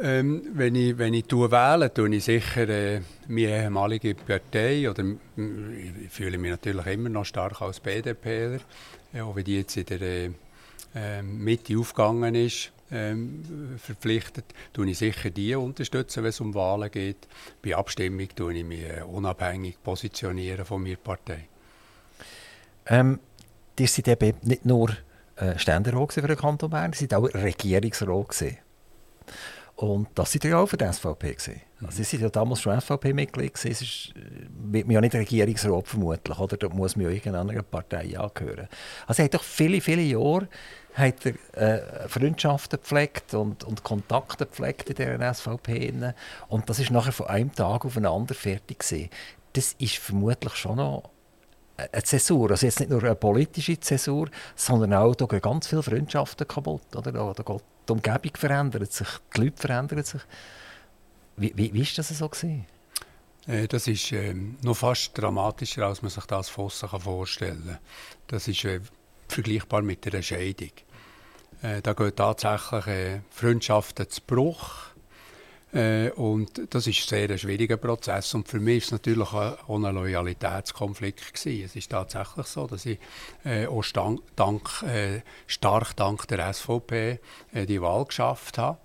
Ähm, wenn ich, wenn ich wähle, tue ich sicher äh, meine ehemalige Partei. Oder, ich fühle mich natürlich immer noch stark als BDPler, äh, auch wenn die jetzt in der äh, ähm, Mitte aufgegangen ist. Ähm, verpflichtet, tue ich sicher die unterstützen, wenn es um Wahlen geht. Bei Abstimmung tue ich mich äh, unabhängig positionieren von meiner Partei. Ähm, ihr seid eben nicht nur äh, Ständerat für den Kanton Bern, ihr seid auch Regierungsrat gewesen. Und das sind ja auch für die SVP. Gewesen. Also, sie waren ja damals schon SVP-Mitglied. Es ist, wird man ja nicht Regierungsrat vermutlich, oder? Da muss man ja irgendeiner Partei angehören. Also, er hat doch viele, viele Jahre hat er, äh, Freundschaften gepflegt und, und Kontakte gepflegt in der SVP. Und das ist nachher von einem Tag auf den anderen fertig gewesen. Das ist vermutlich schon noch eine Zäsur. Also jetzt nicht nur eine politische Zäsur, sondern auch da gehen ganz viele Freundschaften kaputt. Oder? Da, da geht die Umgebung verändert sich, die Leute verändern sich. Wie, wie, wie ist das so gewesen? Äh, das ist äh, noch fast dramatischer, als man sich das Fossen vorstellen kann. Das ist äh, vergleichbar mit einer Scheidung. Äh, da gehen tatsächlich äh, Freundschaften zu Bruch. Äh, und das ist ein sehr schwieriger Prozess. Und für mich ist es natürlich auch ein Loyalitätskonflikt gewesen. Es ist tatsächlich so, dass ich äh, auch dank, äh, stark dank der SVP äh, die Wahl geschafft habe.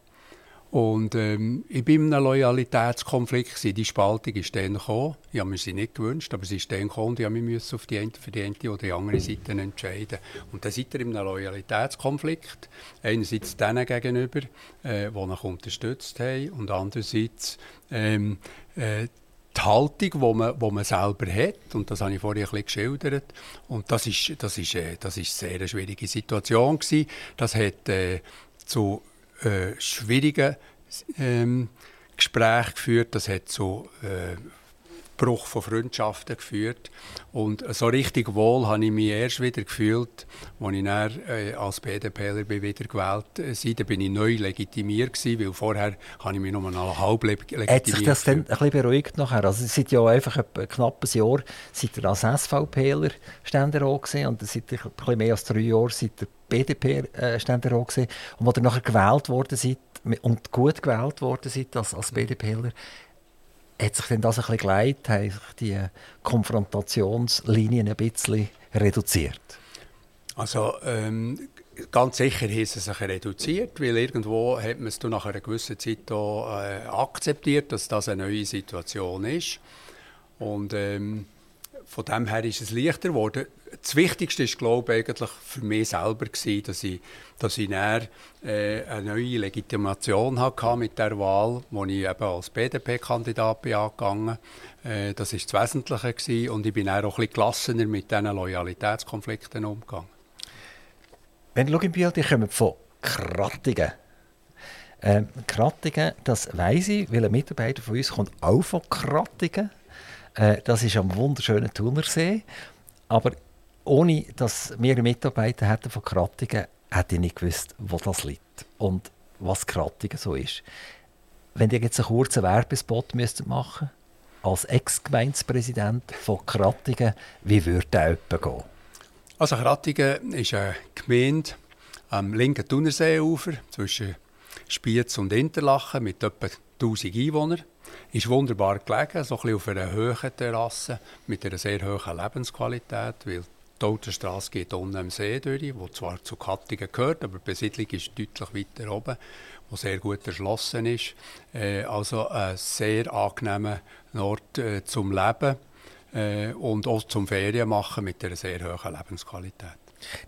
Und ähm, ich bin in einem Loyalitätskonflikt. Gewesen. Die Spaltung ist dann gekommen. Ich habe mir sie nicht gewünscht, aber sie ist dann gekommen. Ich musste auf die eine, für die eine oder die andere Seite entscheiden. Und dann seid ihr in einem Loyalitätskonflikt. Einerseits denen gegenüber, äh, die euch unterstützt haben, und andererseits ähm, äh, die Haltung, die man, die man selber hat. Und das habe ich vorhin ein bisschen geschildert. Und das ist, das ist, äh, eine sehr schwierige Situation. Gewesen. Das hat äh, zu äh, schwierige ähm, Gespräche geführt. Das hat zu äh, Bruch von Freundschaften geführt. Und so richtig wohl habe ich mich erst wieder gefühlt, als ich dann, äh, als BDPler bin wieder gewählt äh, Da bin ich neu legitimiert gewesen, weil vorher habe ich mich nur noch halb legitimiert Hat sich das dann ein bisschen beruhigt nachher? Also seit ja einfach ein knappes Jahr seid ihr als SVPler Ständerat gewesen und seit ein bisschen mehr als drei Jahren seid ihr BDP-Ständerat gewesen. Und als ihr nachher gewählt worden seid und gut gewählt worden seid als, als BDPler, hat sich denn das ein bisschen geleitet? Haben sich die Konfrontationslinien ein bisschen reduziert? Also ähm, ganz sicher ist es sich reduziert, weil irgendwo hat man es nach einer gewissen Zeit auch, äh, akzeptiert, dass das eine neue Situation ist. Und ähm, von dem her ist es leichter geworden. Das Wichtigste ist, glaube ich, eigentlich für mich selber gewesen, dass ich, dass ich dann, äh, eine neue Legitimation hatte mit der Wahl, wo ich eben als BDP-Kandidat bin angegangen. Äh, das ist das Wesentliche gewesen. und ich bin dann auch ein gelassener mit diesen Loyalitätskonflikten umgegangen. Wenn du Bild, ich komme von Krattingen. Ähm, Krattingen, das weiss ich, weil ein Mitarbeiter von uns kommt auch von Krattingen. Äh, das ist am wunderschönen Thunersee. Aber ohne dass wir Mitarbeiter hätten von Krattingen, hätte ich nicht gewusst, wo das liegt und was Krattingen so ist. Wenn ihr jetzt einen kurzen Werbespot müsstet machen als Ex-Gemeindepräsident von Krattingen, wie würde der gehen? Also Krattingen ist eine Gemeinde am linken Thunerseeufer zwischen Spiez und Interlachen mit etwa 1000 Einwohnern. Ist wunderbar gelegen, so ein auf einer hohen Terrasse mit einer sehr hohen Lebensqualität, weil die Autostrasse geht unten am See durch, wo zwar zu Kattingen gehört, aber die Besiedlung ist deutlich weiter oben, wo sehr gut erschlossen ist. Äh, also ein sehr angenehmer Ort äh, zum Leben äh, und auch zum Ferien machen mit einer sehr hohen Lebensqualität.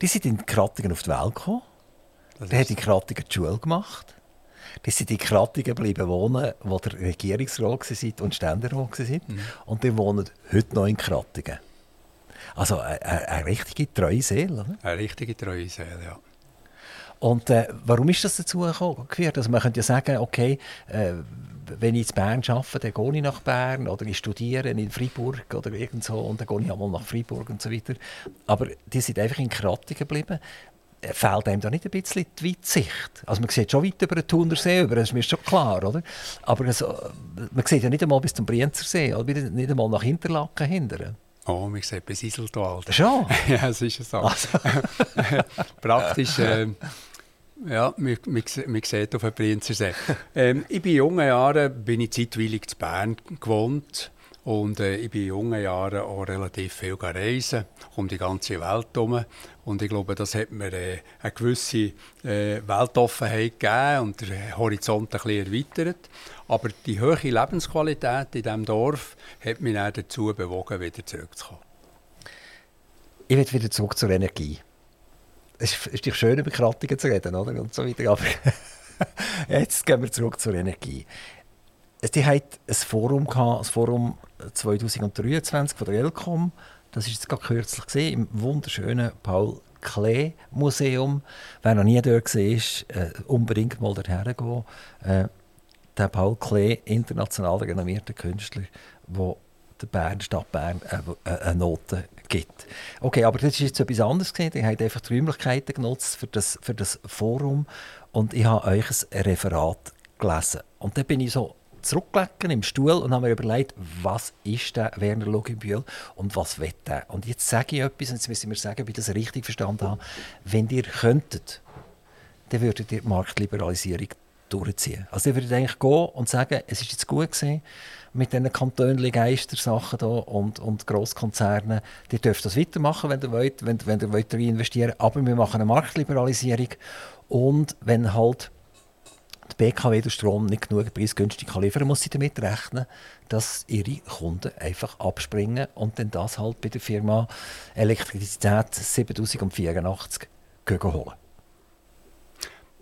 Die sind in Krattingen auf die Welt gekommen. Der hat in Krattingen die Schule gemacht. Die sind in Krattingen geblieben wohnen, wo der Regierungsrat war und Ständerat war. Mhm. Und die wohnen heute noch in Krattingen. Also eine, eine richtige treue Seele, oder? Eine richtige treue Seele, ja. Und äh, warum ist das dazu gekommen? Also man könnte ja sagen, okay, äh, wenn ich in Bern arbeite, dann gehe ich nach Bern oder ich studiere in Freiburg oder irgendwo und dann gehe ich einmal nach Freiburg und so weiter. Aber die sind einfach in Kratten geblieben. Äh, fehlt einem da nicht ein bisschen die Weitsicht? Also man sieht schon weit über den Thunersee über, das ist mir schon klar, oder? Aber also, man sieht ja nicht einmal bis zum Brienzersee oder nicht einmal nach Interlaken hindern. Oh, wir sehen bis Iseltal. Schon? [LAUGHS] ja, es ist so. Also. [LAUGHS] Praktisch... Äh, ja, man, man, man sieht auf den Prinzersee. ähm, ich bin in jungen Jahren bin ich zeitweilig zu Bern gewohnt und äh, ich bin in jungen Jahren auch relativ viel reisen, um die ganze Welt herum. Und ich glaube, das hat mir äh, eine gewisse äh, Weltoffenheit gegeben und den Horizont ein bisschen erweitert. Aber die hohe Lebensqualität in diesem Dorf hat mich dann dazu bewogen, wieder zurückzukommen. Ich will wieder zurück zur Energie es ist doch schön, über Krattungen zu reden, oder? Und so weiter. Aber [LAUGHS] jetzt gehen wir zurück zur Energie. Die hat ein Forum gehabt, ein Forum 2023 von der Elcom. Das ist gerade kürzlich gesehen im wunderschönen Paul Klee Museum. Wer noch nie dort war, äh, unbedingt mal dorthin gehen. Äh, der Paul Klee, international renommierter Künstler, der der Bern, Stadt Bern eine, eine Note gibt. Okay, aber das ist jetzt etwas anderes gewesen. Ich habe einfach die Räumlichkeiten genutzt für das, für das Forum und ich habe euch ein Referat gelesen. Und dann bin ich so zurückgelegt im Stuhl und habe mir überlegt, was ist der Werner Luginbühl und was will er? Und jetzt sage ich etwas, und jetzt müssen wir sagen, ob ich das richtig verstanden habe. Wenn ihr könntet, dann würdet ihr die Marktliberalisierung durchziehen. Also ihr würdet eigentlich gehen und sagen, es ist jetzt gut gewesen, mit diesen Kantönli Geister-Sachen und, und Grosskonzernen. Die dürfen das weitermachen, wenn ihr wollt, wenn, wenn ihr wollt reinvestieren Aber wir machen eine Marktliberalisierung. Und wenn halt die BKW den Strom nicht genug preisgünstig liefern kann, muss sie damit rechnen, dass ihre Kunden einfach abspringen und dann das halt bei der Firma Elektrizität 7084 holen.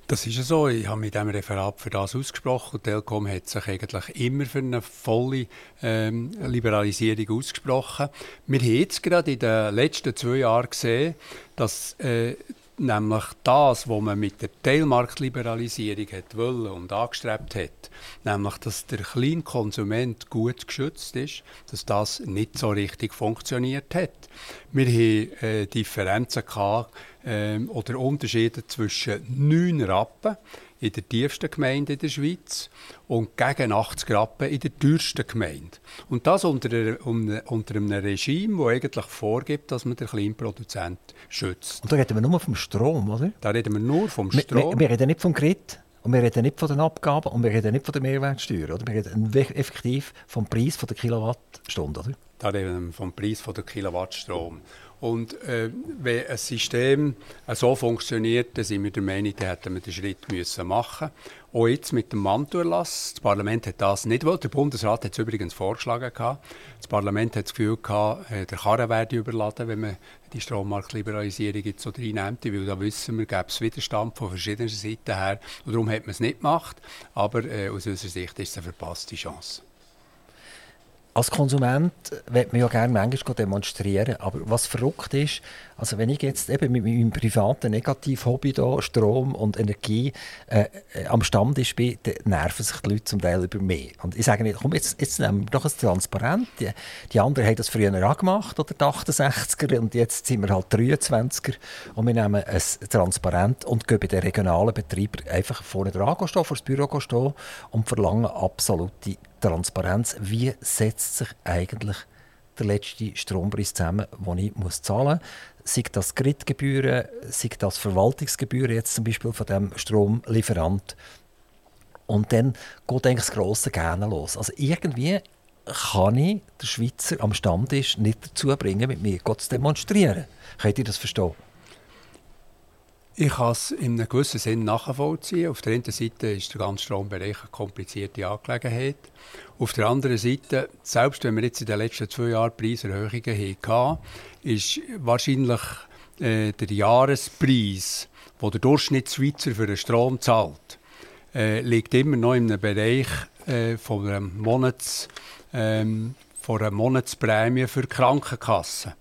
Das ist ja so. Ich habe mit diesem Referat für das ausgesprochen. Die Telkom hat sich eigentlich immer für eine volle ähm, Liberalisierung ausgesprochen. Wir haben jetzt gerade in den letzten zwei Jahren gesehen, dass äh, nämlich das, was man mit der Teilmarktliberalisierung hat wollen und angestrebt hat, nämlich dass der Kleinkonsument gut geschützt ist, dass das nicht so richtig funktioniert hat. Wir haben äh, Differenzen gehabt, äh, oder Unterschiede zwischen 9 Rappen in der tiefsten Gemeinde in der Schweiz und gegen 80 Rappen in der teuersten Gemeinde. Und das unter, unter einem Regime, das eigentlich vorgibt, dass man den Kleinproduzent schützt. Und da reden wir nur vom Strom, oder? Da reden wir nur vom Strom. Wir, wir, wir reden nicht vom Grid. Und wir reden nicht von den Abgaben und wir reden nicht von der Mehrwertsteuer. Oder? Wir reden effektiv vom Preis der Kilowattstunde. Oder? Da reden wir vom Preis der Kilowattstrom. Und äh, wenn ein System so funktioniert, dann sind wir der Meinung, dann hätten wir den Schritt müssen machen Auch jetzt mit dem Mantuerlass. Das Parlament hat das nicht wollen. Der Bundesrat hat es übrigens vorgeschlagen. Gehabt. Das Parlament hat das Gefühl, gehabt, äh, der Karren werde überladen, wenn man die Strommarktliberalisierung jetzt so reinnimmt. Weil da wissen wir, gäbe es Widerstand von verschiedenen Seiten her. Und darum hat man es nicht gemacht. Aber äh, aus unserer Sicht ist es eine verpasste Chance als Konsument will man ja gerne manchmal demonstrieren, aber was verrückt ist, also wenn ich jetzt eben mit meinem privaten Negativ-Hobby da, Strom und Energie äh, äh, am Stammtisch bin, dann nerven sich die Leute zum Teil über mich. Und ich sage nicht, komm, jetzt, jetzt nehmen wir doch ein Transparent. Die, die anderen haben das früher auch gemacht, oder die 68er, und jetzt sind wir halt 23er und wir nehmen ein Transparent und gehen bei den regionalen Betreibern einfach vorne dran stehen, vor das Büro stehen und verlangen absolute Transparenz. Wie setzt sich eigentlich der letzte Strompreis zusammen, den ich muss zahlen muss? Sei das Gridgebühren, sei das Verwaltungsgebühren, jetzt zum Beispiel von dem Stromlieferant. Und dann geht eigentlich das grosse Gerne los. Also irgendwie kann ich den Schweizer am Stammtisch nicht dazu bringen, mit mir zu demonstrieren. Könnt ihr das verstehen? Ich kann es in einem gewissen Sinn nachvollziehen. Auf der einen Seite ist der ganze Strombereich eine komplizierte Angelegenheit. Auf der anderen Seite, selbst wenn wir jetzt in den letzten zwei Jahren Preiserhöhungen hatten, ist wahrscheinlich äh, der Jahrespreis, den der Durchschnittsschweizer für den Strom zahlt, äh, liegt immer noch in einem Bereich äh, von, einem Monats, ähm, von einer Monatsprämie für Krankenkassen.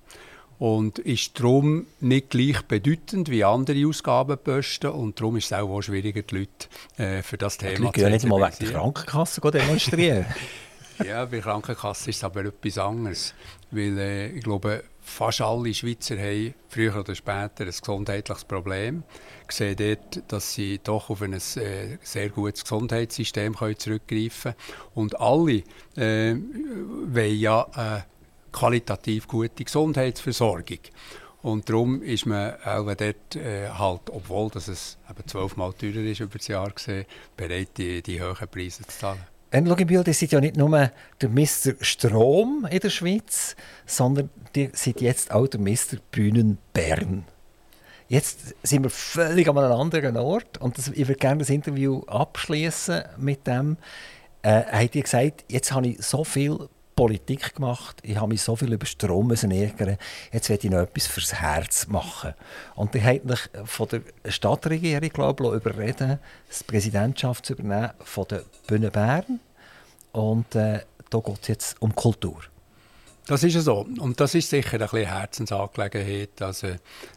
Und ist darum nicht gleich bedeutend wie andere Ausgabenposten und darum ist es auch, auch schwieriger, die Leute äh, für das Thema die zu nicht mal wegen der Krankenkasse demonstrieren. [LAUGHS] [LAUGHS] ja, bei der Krankenkasse ist es aber etwas anderes, weil äh, ich glaube, fast alle Schweizer haben früher oder später ein gesundheitliches Problem. Ich sehe dort, dass sie doch auf ein äh, sehr gutes Gesundheitssystem können zurückgreifen können. Und alle äh, wollen ja eine qualitativ gute Gesundheitsversorgung. Und darum ist man auch dort äh, halt, obwohl dass es eben zwölfmal teurer ist über das Jahr gesehen, bereit, die, die hohen Preise zu zahlen. Wenn schau ihr seid ja nicht nur der Mr. Strom in der Schweiz, sondern ihr seid jetzt auch der Mr. Bühnen Bern. Jetzt sind wir völlig an einem anderen Ort und das, ich würde gerne das Interview abschließen mit dem. Äh, habt ihr gesagt, jetzt habe ich so viel Politik gemacht, ich habe mich so viel über Strom ärgern, jetzt werde ich noch etwas fürs Herz machen. Und ihr habt mich von der Stadtregierung, glaube ich, überreden, die Präsidentschaft zu übernehmen von der Bühne Bern. Und äh, da geht es jetzt um Kultur. Das ist so. Und das ist sicher eine Herzensangelegenheit. Also,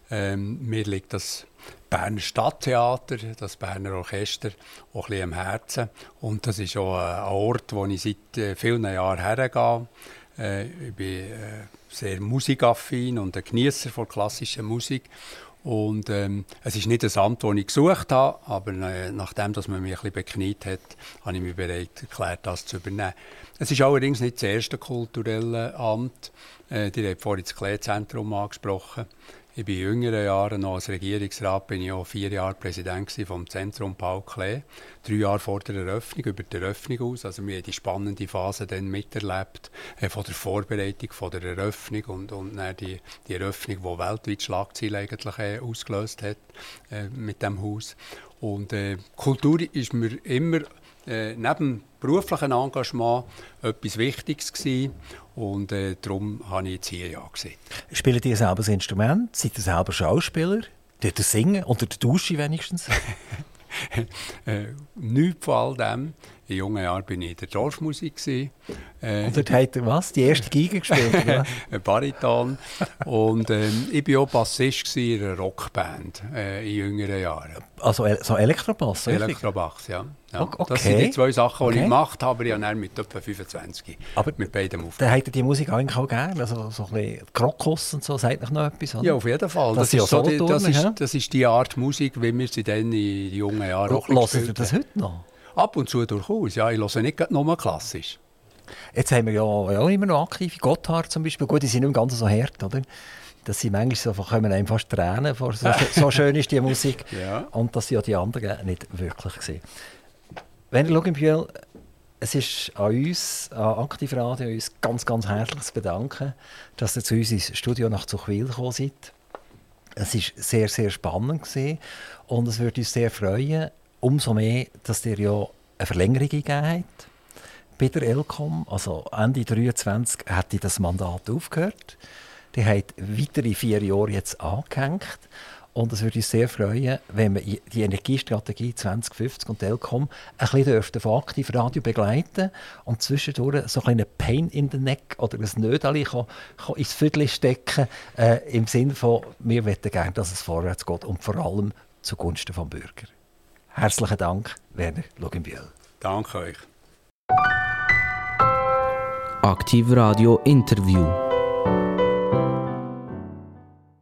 ähm, mir liegt das Berner Stadttheater, das Berner Orchester auch ein bisschen am Herzen. Und das ist auch ein Ort, wo ich seit äh, vielen Jahren hergehe. Äh, ich bin äh, sehr musikaffin und ein Genießer von klassischer Musik. Und ähm, es ist nicht ein Amt, das ich gesucht habe, aber äh, nachdem dass man mich ein bisschen bekniet hat, habe ich mich bereit erklärt, das zu übernehmen. Es ist allerdings nicht das erste kulturelle Amt. Äh, ihr habt vorhin das Klee-Zentrum angesprochen. Ich bin in jüngeren Jahren noch als Regierungsrat bin ich auch vier Jahre Präsident vom Zentrum Paul Klee. Drei Jahre vor der Eröffnung, über die Eröffnung aus. Also wir haben die spannende Phase dann miterlebt, äh, von der Vorbereitung, von der Eröffnung und, und dann die, die Eröffnung, die weltweit Schlagzeilen eigentlich äh, ausgelöst hat äh, mit dem Haus. Und äh, Kultur ist mir immer äh, neben beruflichen Engagement etwas Wichtiges gewesen. Und äh, darum habe ich jetzt hier ja gesehen. Spielt ihr selber das Instrument? Seid ihr selber Schauspieler? Tut ihr singen? Unter der Dusche wenigstens? [LAUGHS] äh, nichts von all dem. In jungen Jahren war ich in der Dorfmusik. Äh, und dort hat er was? Die erste Geige gespielt? [LAUGHS] ein Bariton. Und ähm, ich war auch Bassist in einer Rockband äh, in jüngeren Jahren. Also so Elektrobass? Elektrobass, ja. ja. Okay. Das sind die zwei Sachen, die okay. ich gemacht habe, habe mit etwa 25 aber mit beiden auf. Dann hätte die Musik eigentlich auch gerne, also so ein bisschen Krokus und so, sagt noch etwas, oder? Ja, auf jeden Fall. Das, das ist, so die, das, ist, das ist die Art Musik, wie wir sie dann in jungen Jahren auch gespielt haben. das heute noch? Ab und zu durchaus, ja. Ich höre nicht nur klassisch. Jetzt haben wir ja, ja immer noch aktive Gotthard zum Beispiel. Gut, die sind nicht ganz so hart, oder? Dass sie manchmal so kommen einem fast Tränen vor. So, [LAUGHS] so schön ist die Musik. ja. Und dass sie ja die anderen nicht wirklich sehen. Wenn ihr schaut, es ist an uns, an Aktivradio, uns ganz, ganz herzlich zu bedanken, dass ihr zu uns ins Studio nach Zuchwil gekommen seid. Es war sehr, sehr spannend gewesen und es würde uns sehr freuen, umso mehr, dass ihr ja eine Verlängerung gegeben habt bei der ELCOM. Also Ende 2023 hätte das Mandat aufgehört. Die hat weitere vier Jahre jetzt angehängt. Und es würde uns sehr freuen, wenn wir die Energiestrategie 2050 und ELCOM ein bisschen von Aktivradio begleiten und zwischendurch so ein Pain in the Neck oder ein Nödeli ins Viertel stecken äh, im Sinne von, wir möchten gerne, dass es vorwärts geht und vor allem zugunsten des Bürger. Herzlichen Dank, Werner Luginbühl. Danke euch. Aktiv Radio Interview.